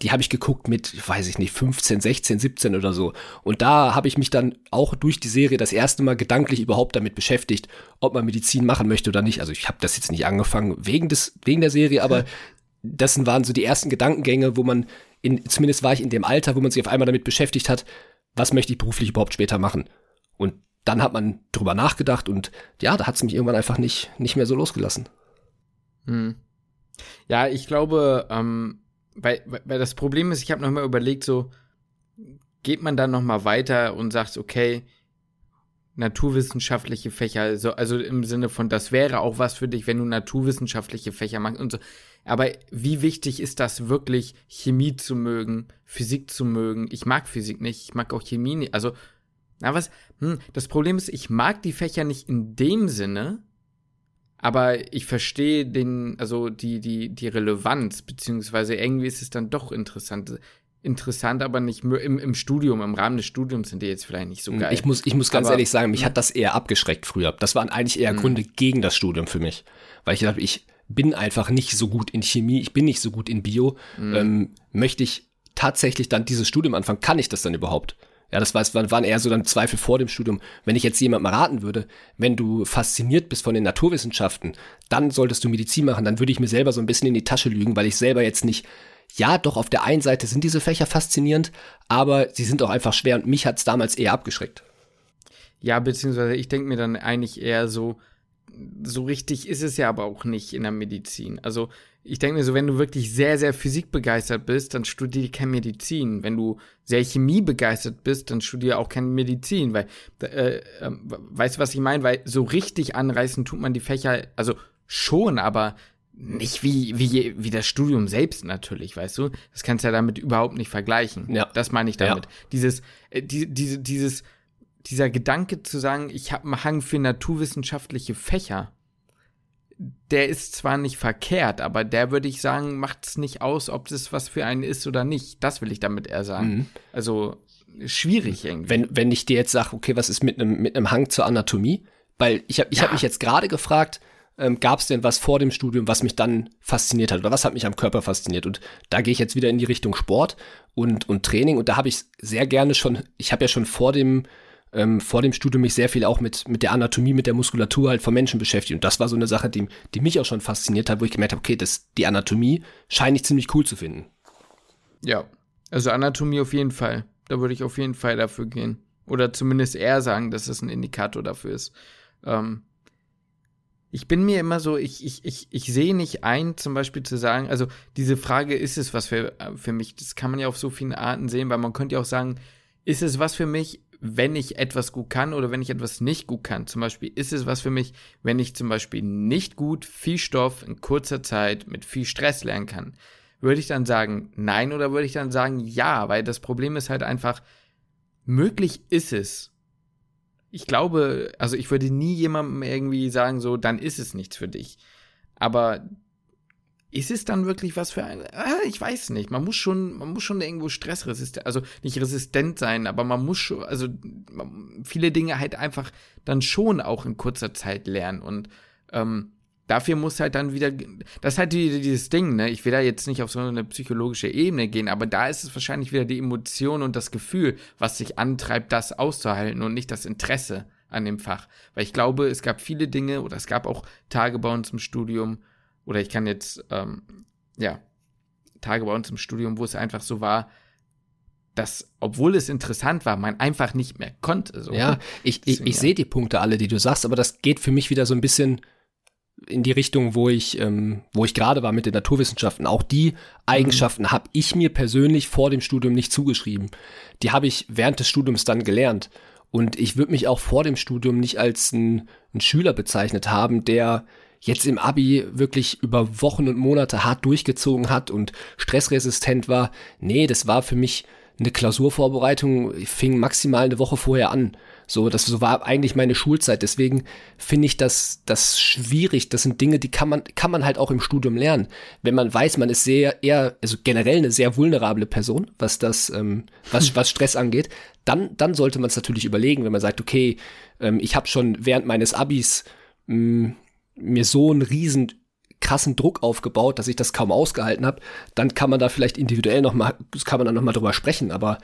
Die habe ich geguckt mit, weiß ich nicht, 15, 16, 17 oder so. Und da habe ich mich dann auch durch die Serie das erste Mal gedanklich überhaupt damit beschäftigt, ob man Medizin machen möchte oder nicht. Also ich habe das jetzt nicht angefangen wegen des, wegen der Serie, aber das waren so die ersten Gedankengänge, wo man in, zumindest war ich in dem Alter, wo man sich auf einmal damit beschäftigt hat, was möchte ich beruflich überhaupt später machen. Und dann hat man drüber nachgedacht und ja, da hat es mich irgendwann einfach nicht, nicht mehr so losgelassen. Hm. Ja, ich glaube, ähm, weil, weil das Problem ist, ich habe nochmal überlegt, so geht man dann nochmal weiter und sagt, okay, naturwissenschaftliche Fächer, also, also im Sinne von, das wäre auch was für dich, wenn du naturwissenschaftliche Fächer machst und so. Aber wie wichtig ist das wirklich, Chemie zu mögen, Physik zu mögen? Ich mag Physik nicht, ich mag auch Chemie nicht. Also na was? Hm, das Problem ist, ich mag die Fächer nicht in dem Sinne, aber ich verstehe den, also die, die, die Relevanz, beziehungsweise irgendwie ist es dann doch interessant. Interessant, aber nicht im, im Studium, im Rahmen des Studiums sind die jetzt vielleicht nicht so hm, geil. Ich muss, ich muss ganz aber, ehrlich sagen, mich hm. hat das eher abgeschreckt früher. Das waren eigentlich eher Gründe gegen das Studium für mich. Weil ich dachte, ich bin einfach nicht so gut in Chemie, ich bin nicht so gut in Bio. Ähm, möchte ich tatsächlich dann dieses Studium anfangen? Kann ich das dann überhaupt? Ja, das war, waren eher so dann Zweifel vor dem Studium. Wenn ich jetzt jemandem raten würde, wenn du fasziniert bist von den Naturwissenschaften, dann solltest du Medizin machen, dann würde ich mir selber so ein bisschen in die Tasche lügen, weil ich selber jetzt nicht, ja, doch auf der einen Seite sind diese Fächer faszinierend, aber sie sind auch einfach schwer und mich hat's damals eher abgeschreckt. Ja, beziehungsweise ich denke mir dann eigentlich eher so, so richtig ist es ja aber auch nicht in der Medizin. Also ich denke mir so, wenn du wirklich sehr, sehr physikbegeistert bist, dann studiere keine Medizin. Wenn du sehr chemiebegeistert bist, dann studiere auch keine Medizin, weil, äh, äh, weißt du, was ich meine? Weil so richtig anreißen tut man die Fächer, also schon, aber nicht wie, wie, wie das Studium selbst natürlich, weißt du? Das kannst du ja damit überhaupt nicht vergleichen. Ja. Das meine ich damit. Ja. Dieses, äh, die, diese, dieses, dieser Gedanke zu sagen, ich habe einen Hang für naturwissenschaftliche Fächer der ist zwar nicht verkehrt, aber der würde ich sagen, macht es nicht aus, ob das was für einen ist oder nicht. Das will ich damit eher sagen. Mhm. Also schwierig irgendwie. Wenn, wenn ich dir jetzt sage, okay, was ist mit einem mit einem Hang zur Anatomie? Weil ich habe ich ja. hab mich jetzt gerade gefragt, ähm, gab es denn was vor dem Studium, was mich dann fasziniert hat oder was hat mich am Körper fasziniert? Und da gehe ich jetzt wieder in die Richtung Sport und, und Training und da habe ich sehr gerne schon, ich habe ja schon vor dem ähm, vor dem Studium mich sehr viel auch mit, mit der Anatomie, mit der Muskulatur halt von Menschen beschäftigt. Und das war so eine Sache, die, die mich auch schon fasziniert hat, wo ich gemerkt habe, okay, das, die Anatomie scheine ich ziemlich cool zu finden. Ja, also Anatomie auf jeden Fall. Da würde ich auf jeden Fall dafür gehen. Oder zumindest eher sagen, dass es ein Indikator dafür ist. Ähm, ich bin mir immer so, ich, ich, ich, ich sehe nicht ein, zum Beispiel zu sagen, also diese Frage, ist es was für, für mich? Das kann man ja auf so vielen Arten sehen, weil man könnte ja auch sagen, ist es was für mich? Wenn ich etwas gut kann oder wenn ich etwas nicht gut kann. Zum Beispiel ist es was für mich, wenn ich zum Beispiel nicht gut viel Stoff in kurzer Zeit mit viel Stress lernen kann. Würde ich dann sagen nein oder würde ich dann sagen ja, weil das Problem ist halt einfach, möglich ist es. Ich glaube, also ich würde nie jemandem irgendwie sagen, so, dann ist es nichts für dich. Aber ist es dann wirklich was für ein. Ah, ich weiß nicht. Man muss schon, man muss schon irgendwo stressresistent, also nicht resistent sein, aber man muss schon, also viele Dinge halt einfach dann schon auch in kurzer Zeit lernen. Und ähm, dafür muss halt dann wieder. Das ist halt die, dieses Ding, ne? Ich will da jetzt nicht auf so eine psychologische Ebene gehen, aber da ist es wahrscheinlich wieder die Emotion und das Gefühl, was sich antreibt, das auszuhalten und nicht das Interesse an dem Fach. Weil ich glaube, es gab viele Dinge oder es gab auch Tage bei uns im Studium, oder ich kann jetzt, ähm, ja, Tage bei uns im Studium, wo es einfach so war, dass, obwohl es interessant war, man einfach nicht mehr konnte. So. Ja, ich, ich, ich ja. sehe die Punkte alle, die du sagst, aber das geht für mich wieder so ein bisschen in die Richtung, wo ich, ähm, wo ich gerade war mit den Naturwissenschaften. Auch die Eigenschaften mhm. habe ich mir persönlich vor dem Studium nicht zugeschrieben. Die habe ich während des Studiums dann gelernt. Und ich würde mich auch vor dem Studium nicht als ein, ein Schüler bezeichnet haben, der jetzt im Abi wirklich über Wochen und Monate hart durchgezogen hat und stressresistent war. Nee, das war für mich eine Klausurvorbereitung, fing maximal eine Woche vorher an. So, das so war eigentlich meine Schulzeit. Deswegen finde ich das, das schwierig. Das sind Dinge, die kann man, kann man halt auch im Studium lernen. Wenn man weiß, man ist sehr, eher, also generell eine sehr vulnerable Person, was das, ähm, was, was Stress angeht, dann, dann sollte man es natürlich überlegen, wenn man sagt, okay, ähm, ich habe schon während meines Abis mh, mm, mir so einen riesen krassen Druck aufgebaut, dass ich das kaum ausgehalten habe, dann kann man da vielleicht individuell noch mal, kann man dann noch mal drüber sprechen, aber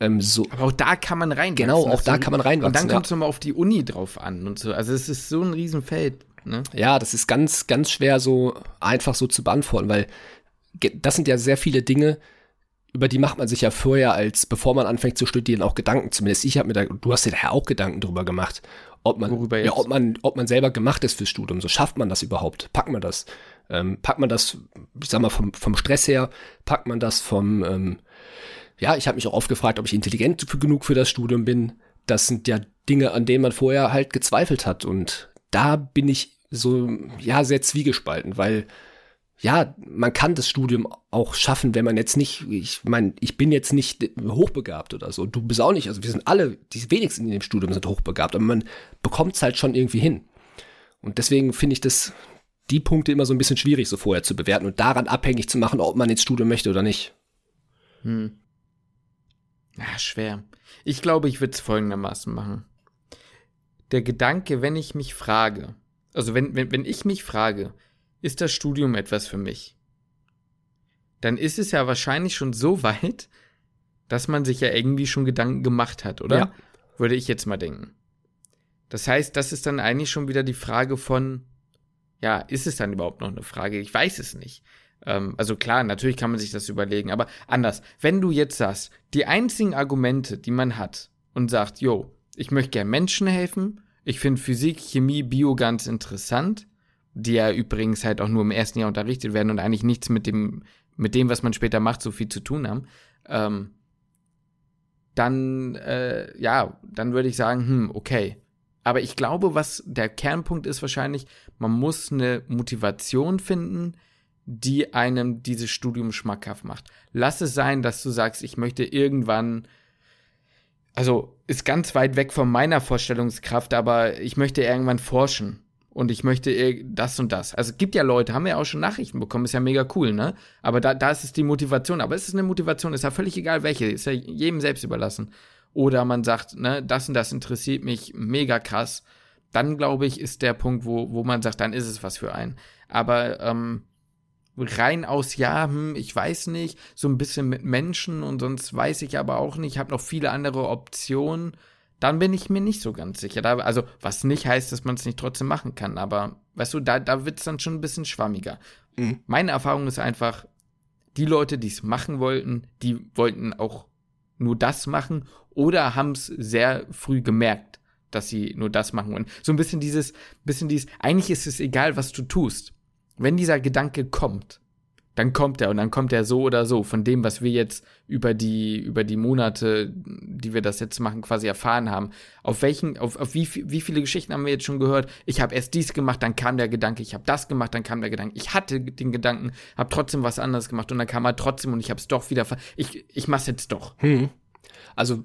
ähm, so. Aber auch da kann man reinwachsen. Genau, auch da kann man reinwachsen. Und dann kommt es ja. nochmal auf die Uni drauf an und so. Also es ist so ein Riesenfeld. Ne? Ja, das ist ganz, ganz schwer so einfach so zu beantworten, weil das sind ja sehr viele Dinge, über die macht man sich ja vorher, als bevor man anfängt zu studieren, auch Gedanken. Zumindest ich habe mir da, du hast dir daher auch Gedanken drüber gemacht, ob man, ja, ob man, ob man selber gemacht ist fürs Studium. So schafft man das überhaupt? Packt man das? Ähm, packt man das, ich sag mal, vom, vom Stress her? Packt man das vom, ähm, ja, ich habe mich auch oft gefragt, ob ich intelligent genug für das Studium bin. Das sind ja Dinge, an denen man vorher halt gezweifelt hat. Und da bin ich so, ja, sehr zwiegespalten, weil ja, man kann das Studium auch schaffen, wenn man jetzt nicht, ich meine, ich bin jetzt nicht hochbegabt oder so. Du bist auch nicht, also wir sind alle, die wenigsten in dem Studium sind hochbegabt, aber man bekommt es halt schon irgendwie hin. Und deswegen finde ich das, die Punkte immer so ein bisschen schwierig, so vorher zu bewerten und daran abhängig zu machen, ob man ins Studium möchte oder nicht. Hm. Ja, schwer. Ich glaube, ich würde es folgendermaßen machen. Der Gedanke, wenn ich mich frage, also wenn, wenn, wenn ich mich frage, ist das Studium etwas für mich? Dann ist es ja wahrscheinlich schon so weit, dass man sich ja irgendwie schon Gedanken gemacht hat, oder? Ja. Würde ich jetzt mal denken. Das heißt, das ist dann eigentlich schon wieder die Frage von, ja, ist es dann überhaupt noch eine Frage? Ich weiß es nicht. Ähm, also klar, natürlich kann man sich das überlegen, aber anders. Wenn du jetzt sagst, die einzigen Argumente, die man hat und sagt, jo, ich möchte gerne Menschen helfen, ich finde Physik, Chemie, Bio ganz interessant, die ja übrigens halt auch nur im ersten Jahr unterrichtet werden und eigentlich nichts mit dem, mit dem, was man später macht, so viel zu tun haben, ähm, dann, äh, ja, dann würde ich sagen, hm, okay. Aber ich glaube, was der Kernpunkt ist wahrscheinlich, man muss eine Motivation finden, die einem dieses Studium schmackhaft macht. Lass es sein, dass du sagst, ich möchte irgendwann, also ist ganz weit weg von meiner Vorstellungskraft, aber ich möchte irgendwann forschen und ich möchte das und das. Also es gibt ja Leute, haben ja auch schon Nachrichten bekommen, ist ja mega cool, ne? Aber da, da ist es die Motivation. Aber ist es eine Motivation, ist ja völlig egal welche, ist ja jedem selbst überlassen. Oder man sagt, ne, das und das interessiert mich mega krass. Dann glaube ich, ist der Punkt, wo, wo man sagt, dann ist es was für einen. Aber ähm, rein aus, ja, hm, ich weiß nicht, so ein bisschen mit Menschen und sonst weiß ich aber auch nicht, ich habe noch viele andere Optionen dann bin ich mir nicht so ganz sicher. Da, also, was nicht heißt, dass man es nicht trotzdem machen kann, aber weißt du, da, da wird es dann schon ein bisschen schwammiger. Mhm. Meine Erfahrung ist einfach, die Leute, die es machen wollten, die wollten auch nur das machen oder haben es sehr früh gemerkt, dass sie nur das machen wollen. So ein bisschen dieses, bisschen dieses, eigentlich ist es egal, was du tust. Wenn dieser Gedanke kommt, dann kommt er und dann kommt er so oder so von dem, was wir jetzt über die über die Monate, die wir das jetzt machen, quasi erfahren haben. Auf welchen, auf, auf wie, wie viele Geschichten haben wir jetzt schon gehört? Ich habe erst dies gemacht, dann kam der Gedanke, ich habe das gemacht, dann kam der Gedanke, ich hatte den Gedanken, habe trotzdem was anderes gemacht und dann kam er trotzdem und ich habe es doch wieder, ich ich mach's jetzt doch. Hm. Also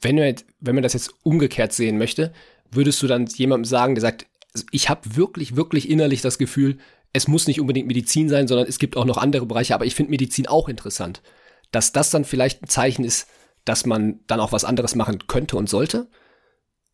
wenn du jetzt, wenn man das jetzt umgekehrt sehen möchte, würdest du dann jemandem sagen, der sagt, ich habe wirklich, wirklich innerlich das Gefühl, es muss nicht unbedingt Medizin sein, sondern es gibt auch noch andere Bereiche, aber ich finde Medizin auch interessant. Dass das dann vielleicht ein Zeichen ist, dass man dann auch was anderes machen könnte und sollte.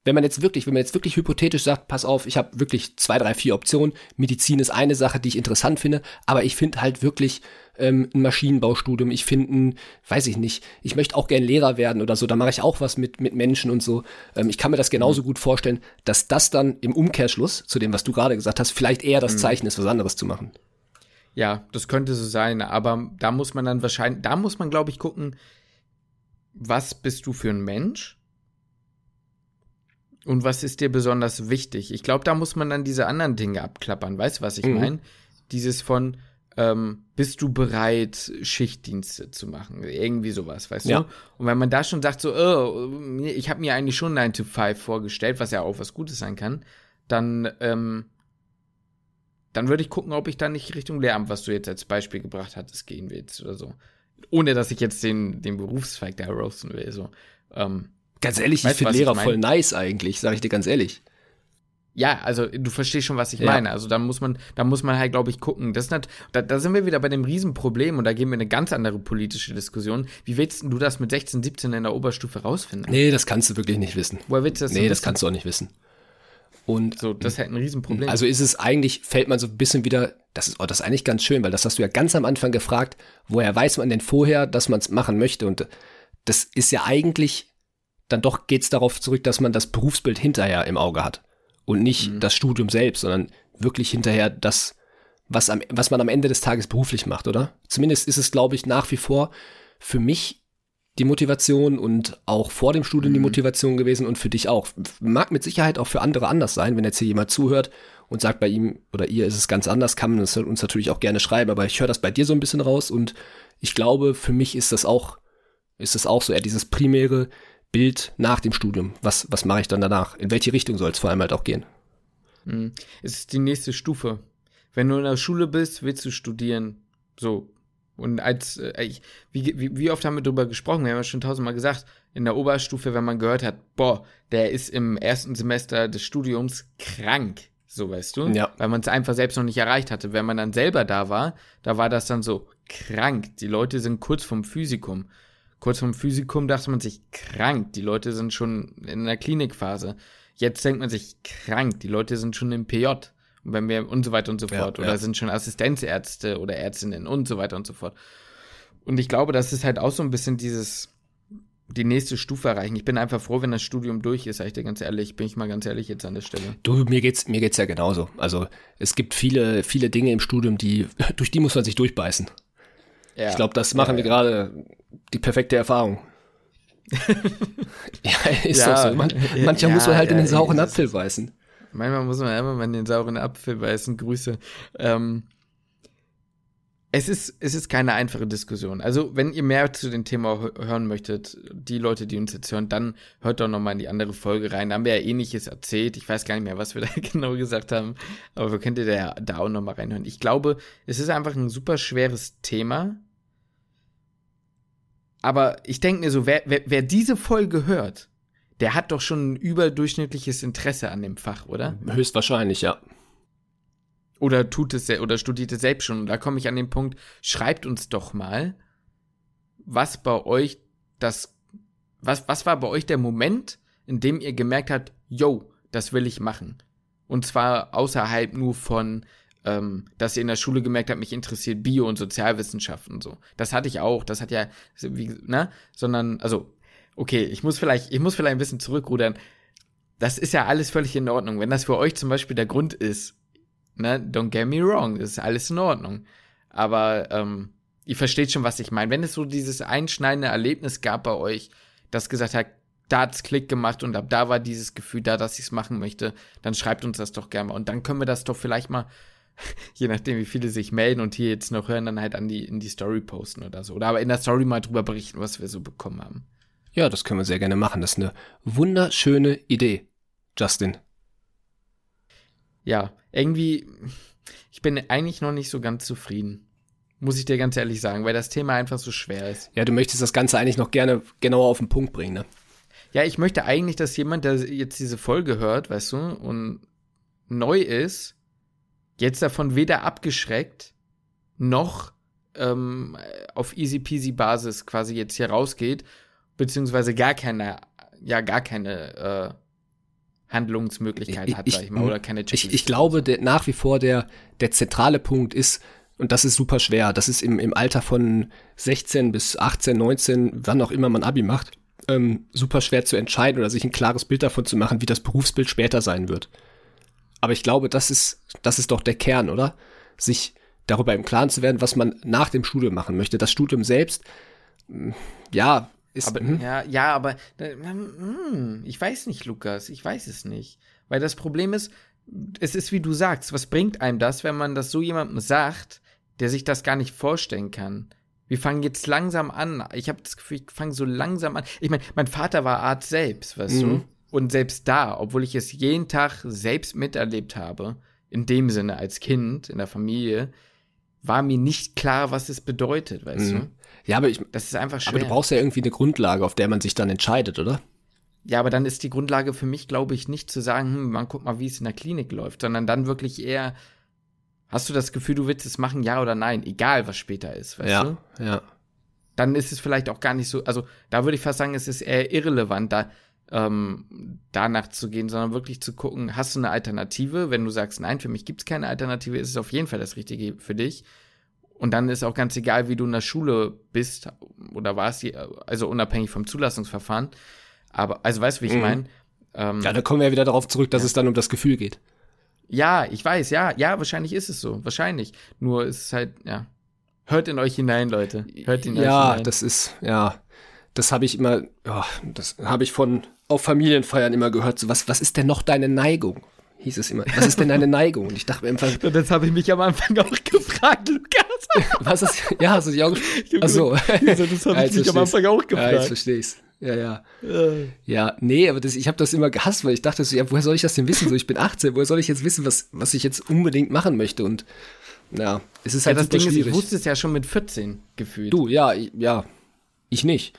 Wenn man jetzt wirklich, wenn man jetzt wirklich hypothetisch sagt, pass auf, ich habe wirklich zwei, drei, vier Optionen. Medizin ist eine Sache, die ich interessant finde, aber ich finde halt wirklich ähm, ein Maschinenbaustudium, ich finde ein, weiß ich nicht, ich möchte auch gern Lehrer werden oder so, da mache ich auch was mit, mit Menschen und so. Ähm, ich kann mir das genauso mhm. gut vorstellen, dass das dann im Umkehrschluss zu dem, was du gerade gesagt hast, vielleicht eher das mhm. Zeichen ist, was anderes zu machen. Ja, das könnte so sein, aber da muss man dann wahrscheinlich, da muss man, glaube ich, gucken, was bist du für ein Mensch? Und was ist dir besonders wichtig? Ich glaube, da muss man dann diese anderen Dinge abklappern. Weißt du, was ich mhm. meine? Dieses von, ähm, bist du bereit, Schichtdienste zu machen? Irgendwie sowas, weißt ja. du? Und wenn man da schon sagt, so, oh, ich habe mir eigentlich schon 9 to 5 vorgestellt, was ja auch was Gutes sein kann, dann, ähm, dann würde ich gucken, ob ich da nicht Richtung Lehramt, was du jetzt als Beispiel gebracht hattest, gehen willst oder so. Ohne dass ich jetzt den, den Berufszweig da roasten will. So. Ähm, ganz ehrlich, ich finde Lehrer ich mein? voll nice eigentlich, sage ich dir ganz ehrlich. Ja, also du verstehst schon, was ich ja. meine. Also da muss man, da muss man halt, glaube ich, gucken. Das nicht, da, da sind wir wieder bei dem Riesenproblem und da gehen wir in eine ganz andere politische Diskussion. Wie willst du das mit 16, 17 in der Oberstufe rausfinden? Nee, das kannst du wirklich nicht wissen. Woher willst du das Nee, das kannst du auch nicht wissen. Und so, das ist halt ein Riesenproblem. Also ist es eigentlich, fällt man so ein bisschen wieder, das ist, oh, das ist eigentlich ganz schön, weil das hast du ja ganz am Anfang gefragt, woher weiß man denn vorher, dass man es machen möchte? Und das ist ja eigentlich, dann doch geht es darauf zurück, dass man das Berufsbild hinterher im Auge hat und nicht mhm. das Studium selbst, sondern wirklich hinterher das, was, am, was man am Ende des Tages beruflich macht, oder? Zumindest ist es, glaube ich, nach wie vor für mich die Motivation und auch vor dem Studium mhm. die Motivation gewesen und für dich auch. Mag mit Sicherheit auch für andere anders sein, wenn jetzt hier jemand zuhört und sagt, bei ihm oder ihr ist es ganz anders, kann man es uns natürlich auch gerne schreiben, aber ich höre das bei dir so ein bisschen raus und ich glaube, für mich ist das auch, ist das auch so eher dieses primäre, Bild nach dem Studium. Was, was mache ich dann danach? In welche Richtung soll es vor allem halt auch gehen? Hm. Es ist die nächste Stufe. Wenn du in der Schule bist, willst du studieren. So. Und als, äh, ich, wie, wie, wie oft haben wir darüber gesprochen? Wir haben ja schon tausendmal gesagt, in der Oberstufe, wenn man gehört hat, boah, der ist im ersten Semester des Studiums krank. So, weißt du? Ja. Weil man es einfach selbst noch nicht erreicht hatte. Wenn man dann selber da war, da war das dann so krank. Die Leute sind kurz vom Physikum. Kurz vom Physikum dachte man sich krank, die Leute sind schon in der Klinikphase. Jetzt denkt man sich krank, die Leute sind schon im PJ. Und wenn wir und so weiter und so fort. Ja, oder ja. sind schon Assistenzärzte oder Ärztinnen und so weiter und so fort. Und ich glaube, das ist halt auch so ein bisschen dieses, die nächste Stufe erreichen. Ich bin einfach froh, wenn das Studium durch ist, sag ich dir ganz ehrlich, bin ich mal ganz ehrlich jetzt an der Stelle. Du, mir geht's, mir geht's ja genauso. Also, es gibt viele, viele Dinge im Studium, die, durch die muss man sich durchbeißen. Ja. Ich glaube, das machen wir gerade die perfekte Erfahrung. ja, ist ja, doch so. Man, mancher ja, muss man halt in den sauren Apfel beißen. Manchmal muss man immer in den sauren Apfel beißen. Grüße. Ähm, es ist, es ist keine einfache Diskussion. Also, wenn ihr mehr zu dem Thema hören möchtet, die Leute, die uns jetzt hören, dann hört doch nochmal in die andere Folge rein. Da haben wir ja ähnliches erzählt. Ich weiß gar nicht mehr, was wir da genau gesagt haben. Aber wir könnt ihr da, da auch nochmal reinhören. Ich glaube, es ist einfach ein super schweres Thema. Aber ich denke mir so, wer, wer, wer diese Folge hört, der hat doch schon ein überdurchschnittliches Interesse an dem Fach, oder? Höchstwahrscheinlich, ja. Oder tut es oder studiert es selbst schon. Und da komme ich an den Punkt, schreibt uns doch mal, was bei euch das, was, was war bei euch der Moment, in dem ihr gemerkt habt, yo, das will ich machen. Und zwar außerhalb nur von, ähm, dass ihr in der Schule gemerkt habt, mich interessiert Bio- und Sozialwissenschaften und so. Das hatte ich auch. Das hat ja, wie, ne? Sondern, also, okay, ich muss vielleicht, ich muss vielleicht ein bisschen zurückrudern. Das ist ja alles völlig in Ordnung. Wenn das für euch zum Beispiel der Grund ist, ne, don't get me wrong, das ist alles in Ordnung. Aber ähm, ihr versteht schon, was ich meine. Wenn es so dieses einschneidende Erlebnis gab bei euch, das gesagt hat, da hat's Klick gemacht und ab da war dieses Gefühl da, dass ich es machen möchte, dann schreibt uns das doch gerne mal. Und dann können wir das doch vielleicht mal je nachdem, wie viele sich melden und hier jetzt noch hören, dann halt an die, in die Story posten oder so. Oder aber in der Story mal drüber berichten, was wir so bekommen haben. Ja, das können wir sehr gerne machen. Das ist eine wunderschöne Idee, Justin. Ja, irgendwie, ich bin eigentlich noch nicht so ganz zufrieden. Muss ich dir ganz ehrlich sagen, weil das Thema einfach so schwer ist. Ja, du möchtest das Ganze eigentlich noch gerne genauer auf den Punkt bringen, ne? Ja, ich möchte eigentlich, dass jemand, der jetzt diese Folge hört, weißt du, und neu ist, jetzt davon weder abgeschreckt noch ähm, auf easy peasy Basis quasi jetzt hier rausgeht, beziehungsweise gar keine, ja, gar keine äh, Handlungsmöglichkeit ich, hat, sag ich mal, oder keine Checkliste. Ich, ich glaube, der, nach wie vor der, der zentrale Punkt ist, und das ist super schwer, das ist im, im Alter von 16 bis 18, 19, wann auch immer man Abi macht, ähm, super schwer zu entscheiden oder sich ein klares Bild davon zu machen, wie das Berufsbild später sein wird. Aber ich glaube, das ist, das ist doch der Kern, oder? Sich darüber im Klaren zu werden, was man nach dem Studium machen möchte. Das Studium selbst, mm, ja, ist. Aber, hm? ja, ja, aber hm, ich weiß nicht, Lukas, ich weiß es nicht. Weil das Problem ist, es ist wie du sagst, was bringt einem das, wenn man das so jemandem sagt, der sich das gar nicht vorstellen kann? Wir fangen jetzt langsam an. Ich habe das Gefühl, ich fange so langsam an. Ich meine, mein Vater war Arzt selbst, weißt mhm. du? Und selbst da, obwohl ich es jeden Tag selbst miterlebt habe, in dem Sinne als Kind in der Familie, war mir nicht klar, was es bedeutet, weißt mhm. du? Ja, aber ich, das ist einfach schwer. Aber du brauchst ja irgendwie eine Grundlage, auf der man sich dann entscheidet, oder? Ja, aber dann ist die Grundlage für mich, glaube ich, nicht zu sagen, hm, man guck mal, wie es in der Klinik läuft, sondern dann wirklich eher, hast du das Gefühl, du willst es machen, ja oder nein, egal was später ist, weißt ja, du? Ja, ja. Dann ist es vielleicht auch gar nicht so, also da würde ich fast sagen, es ist eher irrelevant, da ähm, danach zu gehen, sondern wirklich zu gucken, hast du eine Alternative? Wenn du sagst, nein, für mich gibt es keine Alternative, ist es auf jeden Fall das Richtige für dich. Und dann ist auch ganz egal, wie du in der Schule bist oder warst, also unabhängig vom Zulassungsverfahren. Aber, also weißt du, wie ich mhm. meine? Ähm, ja, da kommen wir ja wieder darauf zurück, dass ja. es dann um das Gefühl geht. Ja, ich weiß, ja, ja, wahrscheinlich ist es so, wahrscheinlich. Nur ist es halt, ja. Hört in euch hinein, Leute. Hört in ja, euch hinein. Ja, das ist, ja, das habe ich immer, oh, das habe ich von auf Familienfeiern immer gehört. So, was, was ist denn noch deine Neigung? Hieß es immer. Was ist denn deine Neigung? Und ich dachte mir einfach. das habe ich mich am Anfang auch gefragt, Lukas. was ist? Ja, hast du dich auch gefragt? Achso. das habe ich mich am Anfang auch gefragt. Ja, jetzt verstehe ich's. Ja, ja. Ja, nee, aber das, ich habe das immer gehasst, weil ich dachte so, ja, woher soll ich das denn wissen? So, ich bin 18, woher soll ich jetzt wissen, was, was ich jetzt unbedingt machen möchte? Und ja, es ist halt ja, das Ding schwierig. Ist, ich wusste es ja schon mit 14 gefühlt. Du, ja, ja, ich nicht.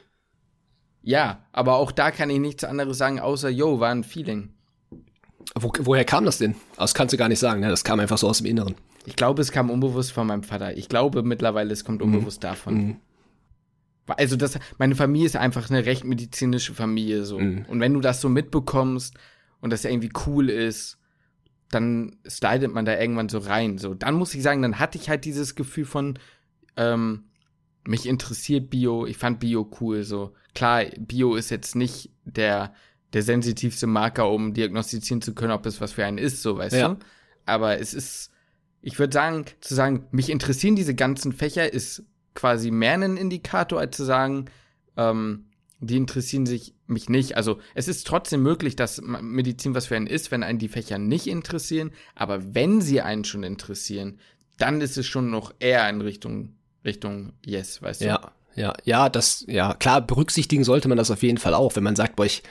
Ja, aber auch da kann ich nichts anderes sagen, außer, yo, war ein Feeling. Wo, woher kam das denn? Das kannst du gar nicht sagen, ne? Das kam einfach so aus dem Inneren. Ich glaube, es kam unbewusst von meinem Vater. Ich glaube mittlerweile, es kommt mhm. unbewusst mhm. davon. Mhm. Also das, meine Familie ist einfach eine recht medizinische Familie so. Mhm. Und wenn du das so mitbekommst und das irgendwie cool ist, dann slidet man da irgendwann so rein. So, dann muss ich sagen, dann hatte ich halt dieses Gefühl von, ähm, mich interessiert Bio, ich fand Bio cool. So klar, Bio ist jetzt nicht der der sensitivste Marker, um diagnostizieren zu können, ob es was für einen ist, so weißt ja. du. Aber es ist, ich würde sagen, zu sagen, mich interessieren diese ganzen Fächer, ist quasi mehr ein Indikator, als zu sagen, ähm, die interessieren sich mich nicht. Also es ist trotzdem möglich, dass Medizin was für einen ist, wenn einen die Fächer nicht interessieren. Aber wenn sie einen schon interessieren, dann ist es schon noch eher in Richtung Richtung Yes, weißt du? Ja, ja, ja, das, ja, klar, berücksichtigen sollte man das auf jeden Fall auch, wenn man sagt, boah, ich,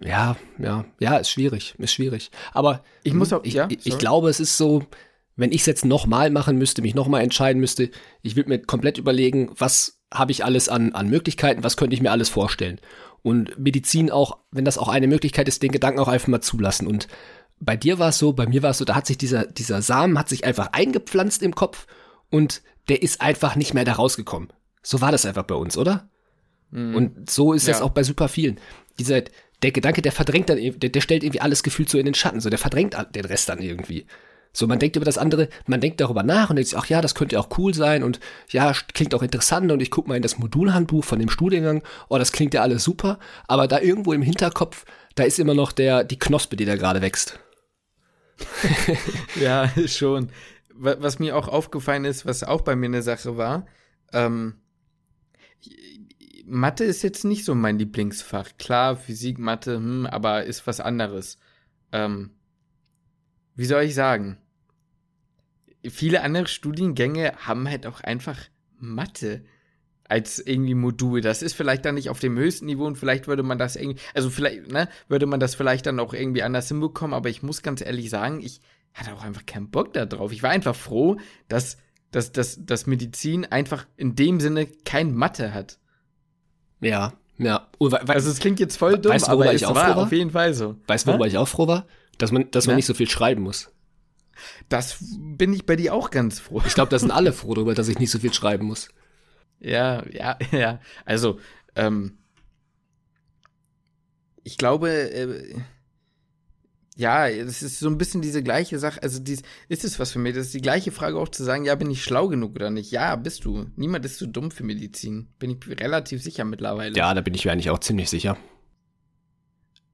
ja, ja, ja, ist schwierig, ist schwierig. Aber ich muss auch, ich, ja, ich, ich glaube, es ist so, wenn ich es jetzt nochmal machen müsste, mich nochmal entscheiden müsste, ich würde mir komplett überlegen, was habe ich alles an, an Möglichkeiten, was könnte ich mir alles vorstellen. Und Medizin auch, wenn das auch eine Möglichkeit ist, den Gedanken auch einfach mal zulassen. Und bei dir war es so, bei mir war es so, da hat sich dieser, dieser Samen hat sich einfach eingepflanzt im Kopf und der ist einfach nicht mehr da rausgekommen. So war das einfach bei uns, oder? Mhm. Und so ist ja. das auch bei super vielen. Dieser, der Gedanke, der verdrängt dann, der, der stellt irgendwie alles Gefühl so in den Schatten, so der verdrängt den Rest dann irgendwie. So, man denkt über das andere, man denkt darüber nach und denkt sich, ach ja, das könnte ja auch cool sein und ja, klingt auch interessant und ich gucke mal in das Modulhandbuch von dem Studiengang, oh, das klingt ja alles super, aber da irgendwo im Hinterkopf, da ist immer noch der, die Knospe, die da gerade wächst. ja, schon. Was mir auch aufgefallen ist, was auch bei mir eine Sache war, ähm, Mathe ist jetzt nicht so mein Lieblingsfach. Klar, Physik, Mathe, hm, aber ist was anderes. Ähm, wie soll ich sagen? viele andere Studiengänge haben halt auch einfach Mathe als irgendwie Modul. Das ist vielleicht dann nicht auf dem höchsten Niveau und vielleicht würde man das irgendwie, also vielleicht, ne, würde man das vielleicht dann auch irgendwie anders hinbekommen, aber ich muss ganz ehrlich sagen, ich hatte auch einfach keinen Bock da drauf. Ich war einfach froh, dass, dass, dass, dass Medizin einfach in dem Sinne kein Mathe hat. Ja, ja. also es klingt jetzt voll dumm, weißt, aber es war, war auf jeden Fall so. Weißt du, worüber ich auch froh war? Dass man, dass man nicht so viel schreiben muss. Das bin ich bei dir auch ganz froh. Ich glaube, da sind alle froh darüber, dass ich nicht so viel schreiben muss. Ja, ja, ja. Also, ähm, ich glaube, äh, ja, es ist so ein bisschen diese gleiche Sache. Also, dies, ist es was für mich? Das ist die gleiche Frage auch zu sagen, ja, bin ich schlau genug oder nicht? Ja, bist du. Niemand ist zu dumm für Medizin. Bin ich relativ sicher mittlerweile. Ja, da bin ich mir eigentlich auch ziemlich sicher.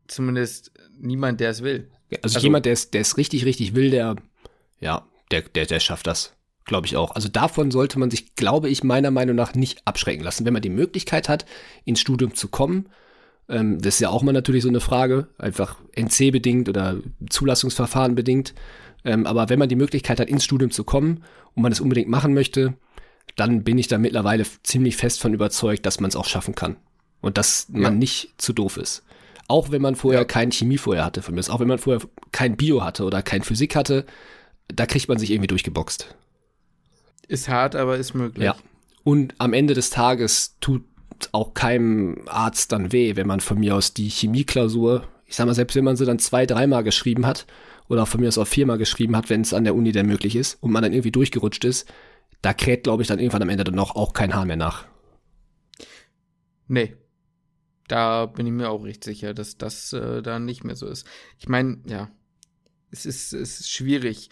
Zumindest niemand, der es will. Also, also jemand, der es, der es richtig, richtig will, der ja, der, der, der schafft das. Glaube ich auch. Also davon sollte man sich, glaube ich, meiner Meinung nach nicht abschrecken lassen. Wenn man die Möglichkeit hat, ins Studium zu kommen, ähm, das ist ja auch mal natürlich so eine Frage, einfach NC-bedingt oder Zulassungsverfahren bedingt. Ähm, aber wenn man die Möglichkeit hat, ins Studium zu kommen und man es unbedingt machen möchte, dann bin ich da mittlerweile ziemlich fest von überzeugt, dass man es auch schaffen kann. Und dass man nicht zu doof ist. Auch wenn man vorher ja. kein Chemie vorher hatte von mir, auch wenn man vorher kein Bio hatte oder kein Physik hatte, da kriegt man sich irgendwie durchgeboxt. Ist hart, aber ist möglich. Ja. Und am Ende des Tages tut auch keinem Arzt dann weh, wenn man von mir aus die Chemieklausur, ich sag mal, selbst wenn man sie dann zwei, dreimal geschrieben hat oder auch von mir aus auch viermal geschrieben hat, wenn es an der Uni denn möglich ist und man dann irgendwie durchgerutscht ist, da kräht, glaube ich, dann irgendwann am Ende dann noch auch kein Haar mehr nach. Nee. Da bin ich mir auch recht sicher, dass das äh, da nicht mehr so ist. Ich meine, ja, es ist, es ist schwierig.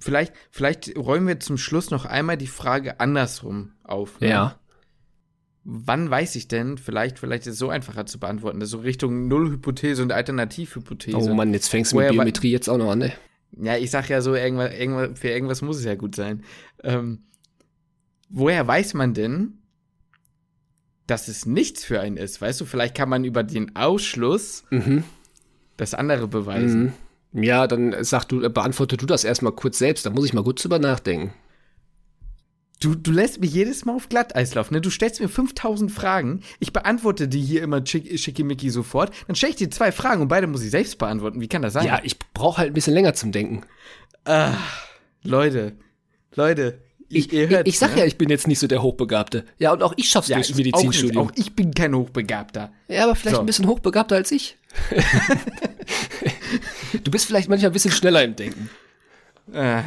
Vielleicht, vielleicht räumen wir zum Schluss noch einmal die Frage andersrum auf. Ne? Ja. Wann weiß ich denn, vielleicht, vielleicht ist es so einfacher zu beantworten, so Richtung Nullhypothese und Alternativhypothese. Oh Mann, jetzt fängst du mit Biometrie jetzt auch noch an, ne? Ja, ich sag ja so, irgendwas, irgendwas, für irgendwas muss es ja gut sein. Ähm, woher weiß man denn, dass es nichts für einen ist? Weißt du, vielleicht kann man über den Ausschluss mhm. das andere beweisen. Mhm. Ja, dann sag du, beantworte du das erstmal kurz selbst, da muss ich mal gut drüber nachdenken. Du, du lässt mich jedes Mal auf Glatteis laufen. Ne? Du stellst mir 5000 Fragen. Ich beantworte die hier immer schick, schickimicki sofort. Dann stelle ich dir zwei Fragen und beide muss ich selbst beantworten. Wie kann das sein? Ja, ich brauche halt ein bisschen länger zum Denken. Ah, Leute, Leute, ich, ihr ich, ich sag ne? ja, ich bin jetzt nicht so der Hochbegabte. Ja, und auch ich schaff's ja, durchs Medizinstudium. Auch, auch, ich bin kein Hochbegabter. Ja, aber vielleicht so. ein bisschen hochbegabter als ich. du bist vielleicht manchmal ein bisschen schneller im Denken. Äh.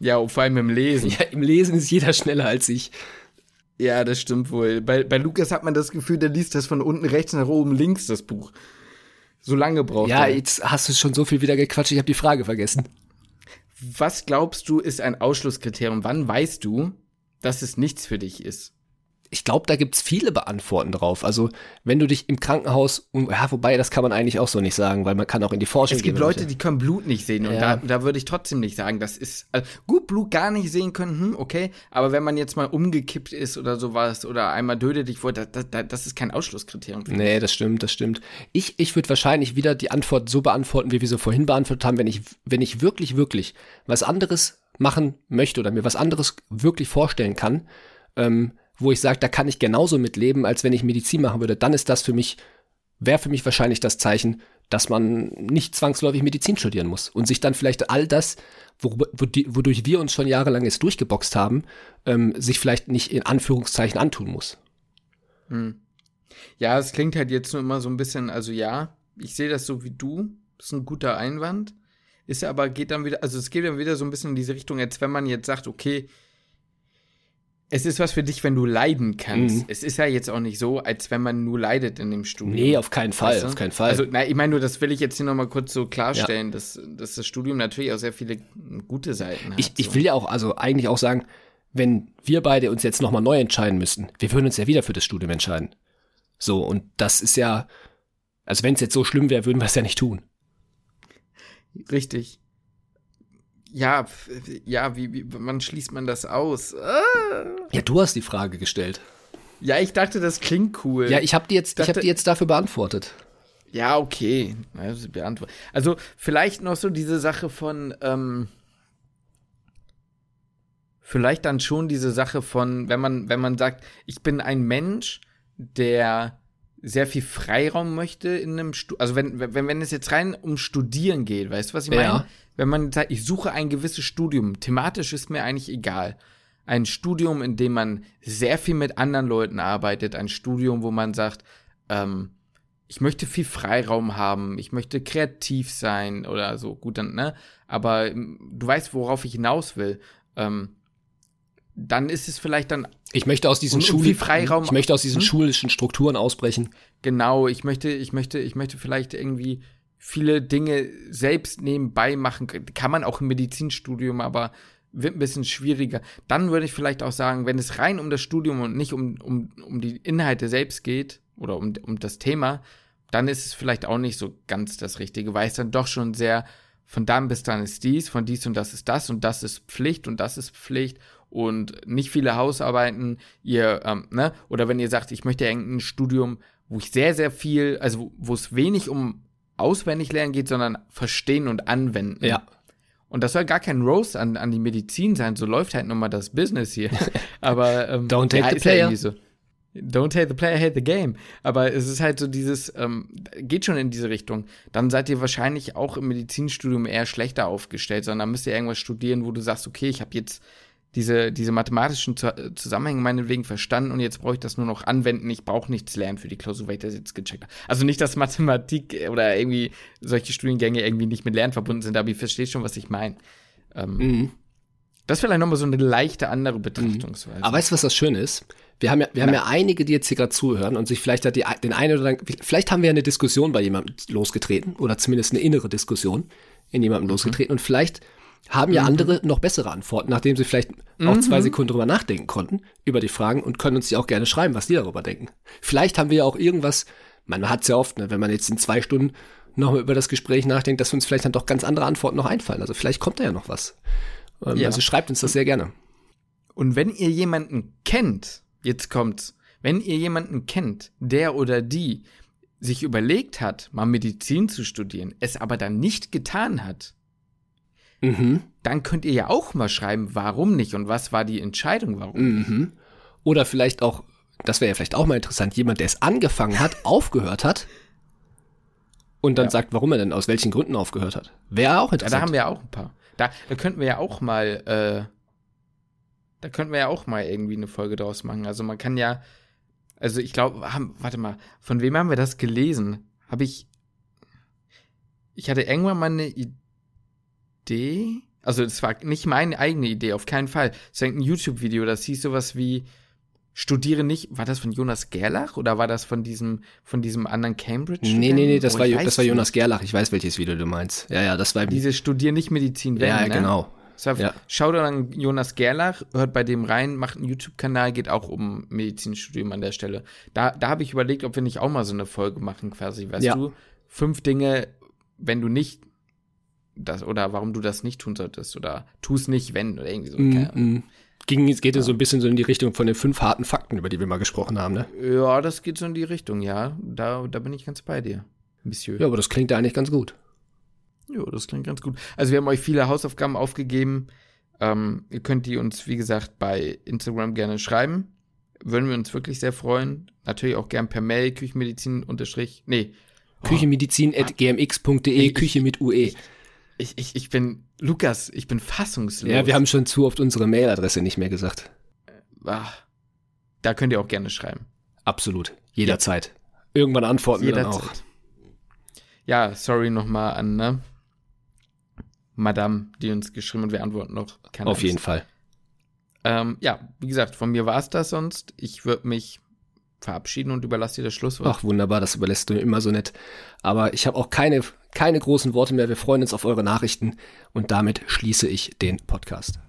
Ja, und vor allem im Lesen. Ja, im Lesen ist jeder schneller als ich. Ja, das stimmt wohl. Bei, bei Lukas hat man das Gefühl, der liest das von unten rechts nach oben links, das Buch. So lange braucht ja, er. Ja, jetzt hast du schon so viel wieder gequatscht, ich habe die Frage vergessen. Was glaubst du, ist ein Ausschlusskriterium? Wann weißt du, dass es nichts für dich ist? Ich glaube, da gibt's viele Beantworten drauf. Also, wenn du dich im Krankenhaus, ja, wobei, das kann man eigentlich auch so nicht sagen, weil man kann auch in die Forschung gehen. Es gibt gehen, Leute, die können Blut nicht sehen und ja. da, da würde ich trotzdem nicht sagen, das ist, also, gut, Blut gar nicht sehen können, hm, okay, aber wenn man jetzt mal umgekippt ist oder sowas oder einmal döde dich vor, das, das, das ist kein Ausschlusskriterium. Nee, das stimmt, das stimmt. Ich, ich würde wahrscheinlich wieder die Antwort so beantworten, wie wir sie vorhin beantwortet haben, wenn ich, wenn ich wirklich, wirklich was anderes machen möchte oder mir was anderes wirklich vorstellen kann, ähm, wo ich sage, da kann ich genauso mitleben, als wenn ich Medizin machen würde, dann ist das für mich, wäre für mich wahrscheinlich das Zeichen, dass man nicht zwangsläufig Medizin studieren muss und sich dann vielleicht all das, wodurch wir uns schon jahrelang jetzt durchgeboxt haben, ähm, sich vielleicht nicht in Anführungszeichen antun muss. Hm. Ja, es klingt halt jetzt nur immer so ein bisschen, also ja, ich sehe das so wie du, das ist ein guter Einwand, ist aber, geht dann wieder, also es geht dann wieder so ein bisschen in diese Richtung, als wenn man jetzt sagt, okay, es ist was für dich, wenn du leiden kannst. Mhm. Es ist ja jetzt auch nicht so, als wenn man nur leidet in dem Studium. Nee, auf keinen Fall, weißt du? auf keinen Fall. Also, na, ich meine nur, das will ich jetzt hier nochmal kurz so klarstellen, ja. dass, dass das Studium natürlich auch sehr viele gute Seiten hat. Ich, ich will ja auch, also eigentlich auch sagen, wenn wir beide uns jetzt nochmal neu entscheiden müssten, wir würden uns ja wieder für das Studium entscheiden. So, und das ist ja, also wenn es jetzt so schlimm wäre, würden wir es ja nicht tun. Richtig ja, ja, wie, wie, wann schließt man das aus? Ah. Ja, du hast die Frage gestellt. Ja, ich dachte, das klingt cool. Ja, ich habe die jetzt, dachte, ich habe die jetzt dafür beantwortet. Ja, okay. Also, also vielleicht noch so diese Sache von, ähm, vielleicht dann schon diese Sache von, wenn man, wenn man sagt, ich bin ein Mensch, der sehr viel Freiraum möchte in einem Studium. Also wenn, wenn, wenn es jetzt rein um Studieren geht, weißt du, was ich meine? Ja. Wenn man sagt, ich suche ein gewisses Studium, thematisch ist mir eigentlich egal. Ein Studium, in dem man sehr viel mit anderen Leuten arbeitet, ein Studium, wo man sagt, ähm, ich möchte viel Freiraum haben, ich möchte kreativ sein oder so, gut dann, ne? Aber ähm, du weißt, worauf ich hinaus will. Ähm, dann ist es vielleicht dann. Ich möchte aus diesen Schulen, Freiraum. Ich möchte aus diesen hm? schulischen Strukturen ausbrechen. Genau, ich möchte, ich möchte, ich möchte vielleicht irgendwie viele Dinge selbst nebenbei machen. Kann man auch im Medizinstudium, aber wird ein bisschen schwieriger. Dann würde ich vielleicht auch sagen, wenn es rein um das Studium und nicht um, um, um die Inhalte selbst geht oder um, um das Thema, dann ist es vielleicht auch nicht so ganz das Richtige, weil es dann doch schon sehr von dann bis dann ist dies, von dies und das ist das und das ist Pflicht und das ist Pflicht und nicht viele Hausarbeiten, ihr, ähm, ne, oder wenn ihr sagt, ich möchte irgendein Studium, wo ich sehr, sehr viel, also wo es wenig um auswendig lernen geht, sondern verstehen und anwenden. Ja. Und das soll gar kein Roast an, an die Medizin sein, so läuft halt nun mal das Business hier. Aber ähm, Don't take ja, the player. Ja so. Don't hate the player, hate the game. Aber es ist halt so dieses, ähm, geht schon in diese Richtung. Dann seid ihr wahrscheinlich auch im Medizinstudium eher schlechter aufgestellt, sondern müsst ihr irgendwas studieren, wo du sagst, okay, ich habe jetzt diese, diese mathematischen Zusammenhänge meinetwegen verstanden und jetzt brauche ich das nur noch anwenden. Ich brauche nichts lernen für die Klausur, weil ich das jetzt gecheckt habe. Also nicht, dass Mathematik oder irgendwie solche Studiengänge irgendwie nicht mit Lernen verbunden sind, aber ich verstehe schon, was ich meine. Ähm, mhm. Das ist vielleicht nochmal so eine leichte andere Betrachtungsweise. Aber weißt du, was das Schöne ist? Wir haben ja, wir haben ja einige, die jetzt hier gerade zuhören und sich vielleicht hat die, den einen oder anderen, vielleicht haben wir eine Diskussion bei jemandem losgetreten oder zumindest eine innere Diskussion in jemandem mhm. losgetreten und vielleicht haben ja mhm. andere noch bessere Antworten, nachdem sie vielleicht mhm. auch zwei Sekunden drüber nachdenken konnten, über die Fragen und können uns die auch gerne schreiben, was die darüber denken. Vielleicht haben wir ja auch irgendwas, man hat es ja oft, ne, wenn man jetzt in zwei Stunden nochmal über das Gespräch nachdenkt, dass uns vielleicht dann doch ganz andere Antworten noch einfallen. Also vielleicht kommt da ja noch was. Ähm, ja. Also schreibt uns das sehr gerne. Und wenn ihr jemanden kennt, jetzt kommt's, wenn ihr jemanden kennt, der oder die sich überlegt hat, mal Medizin zu studieren, es aber dann nicht getan hat, mhm. dann könnt ihr ja auch mal schreiben, warum nicht und was war die Entscheidung, warum mhm. Oder vielleicht auch, das wäre ja vielleicht auch mal interessant, jemand, der es angefangen hat, aufgehört hat und dann ja. sagt, warum er denn aus welchen Gründen aufgehört hat. Wäre auch interessant. Ja, da haben wir ja auch ein paar. Da, da könnten wir ja auch mal, äh, da könnten wir ja auch mal irgendwie eine Folge draus machen. Also man kann ja, also ich glaube, warte mal, von wem haben wir das gelesen? Habe ich, ich hatte irgendwann mal eine Idee. Also das war nicht meine eigene Idee, auf keinen Fall. Es war ein YouTube-Video, das hieß sowas wie Studiere nicht, war das von Jonas Gerlach oder war das von diesem, von diesem anderen Cambridge? Nee, nee, nee, das, oh, war, das war Jonas Gerlach. Ich weiß, welches Video du meinst. Ja, ja, das war. Diese Studier nicht Medizin werden, Ja, ne? genau. War, ja. Schaut an Jonas Gerlach, hört bei dem rein, macht einen YouTube-Kanal, geht auch um Medizinstudium an der Stelle. Da, da habe ich überlegt, ob wir nicht auch mal so eine Folge machen, quasi, weißt ja. du? Fünf Dinge, wenn du nicht das, oder warum du das nicht tun solltest, oder tu es nicht, wenn, oder irgendwie so. Mm, mm. Ging, geht es ja. so ein bisschen so in die Richtung von den fünf harten Fakten, über die wir mal gesprochen haben, ne? Ja, das geht so in die Richtung, ja. Da, da bin ich ganz bei dir, Monsieur. Ja, aber das klingt ja eigentlich ganz gut. Ja, das klingt ganz gut. Also wir haben euch viele Hausaufgaben aufgegeben. Ähm, ihr könnt die uns, wie gesagt, bei Instagram gerne schreiben. Würden wir uns wirklich sehr freuen. Natürlich auch gern per Mail, Küchenmedizin unterstrich, nee. Oh. Küchenmedizin.gmx.de, Küche mit UE. Ich, ich, ich bin, Lukas, ich bin fassungslos. Ja, wir haben schon zu oft unsere Mailadresse nicht mehr gesagt. Ach, da könnt ihr auch gerne schreiben. Absolut. Jederzeit. Irgendwann antworten Jederzeit. wir dann auch. Ja, sorry nochmal an, ne? Madame, die uns geschrieben und wir antworten noch. Keine Auf Angst. jeden Fall. Ähm, ja, wie gesagt, von mir war es das sonst. Ich würde mich verabschieden und überlasse dir das Schlusswort. Ach, wunderbar, das überlässt du mir immer so nett. Aber ich habe auch keine, keine großen Worte mehr. Wir freuen uns auf eure Nachrichten und damit schließe ich den Podcast.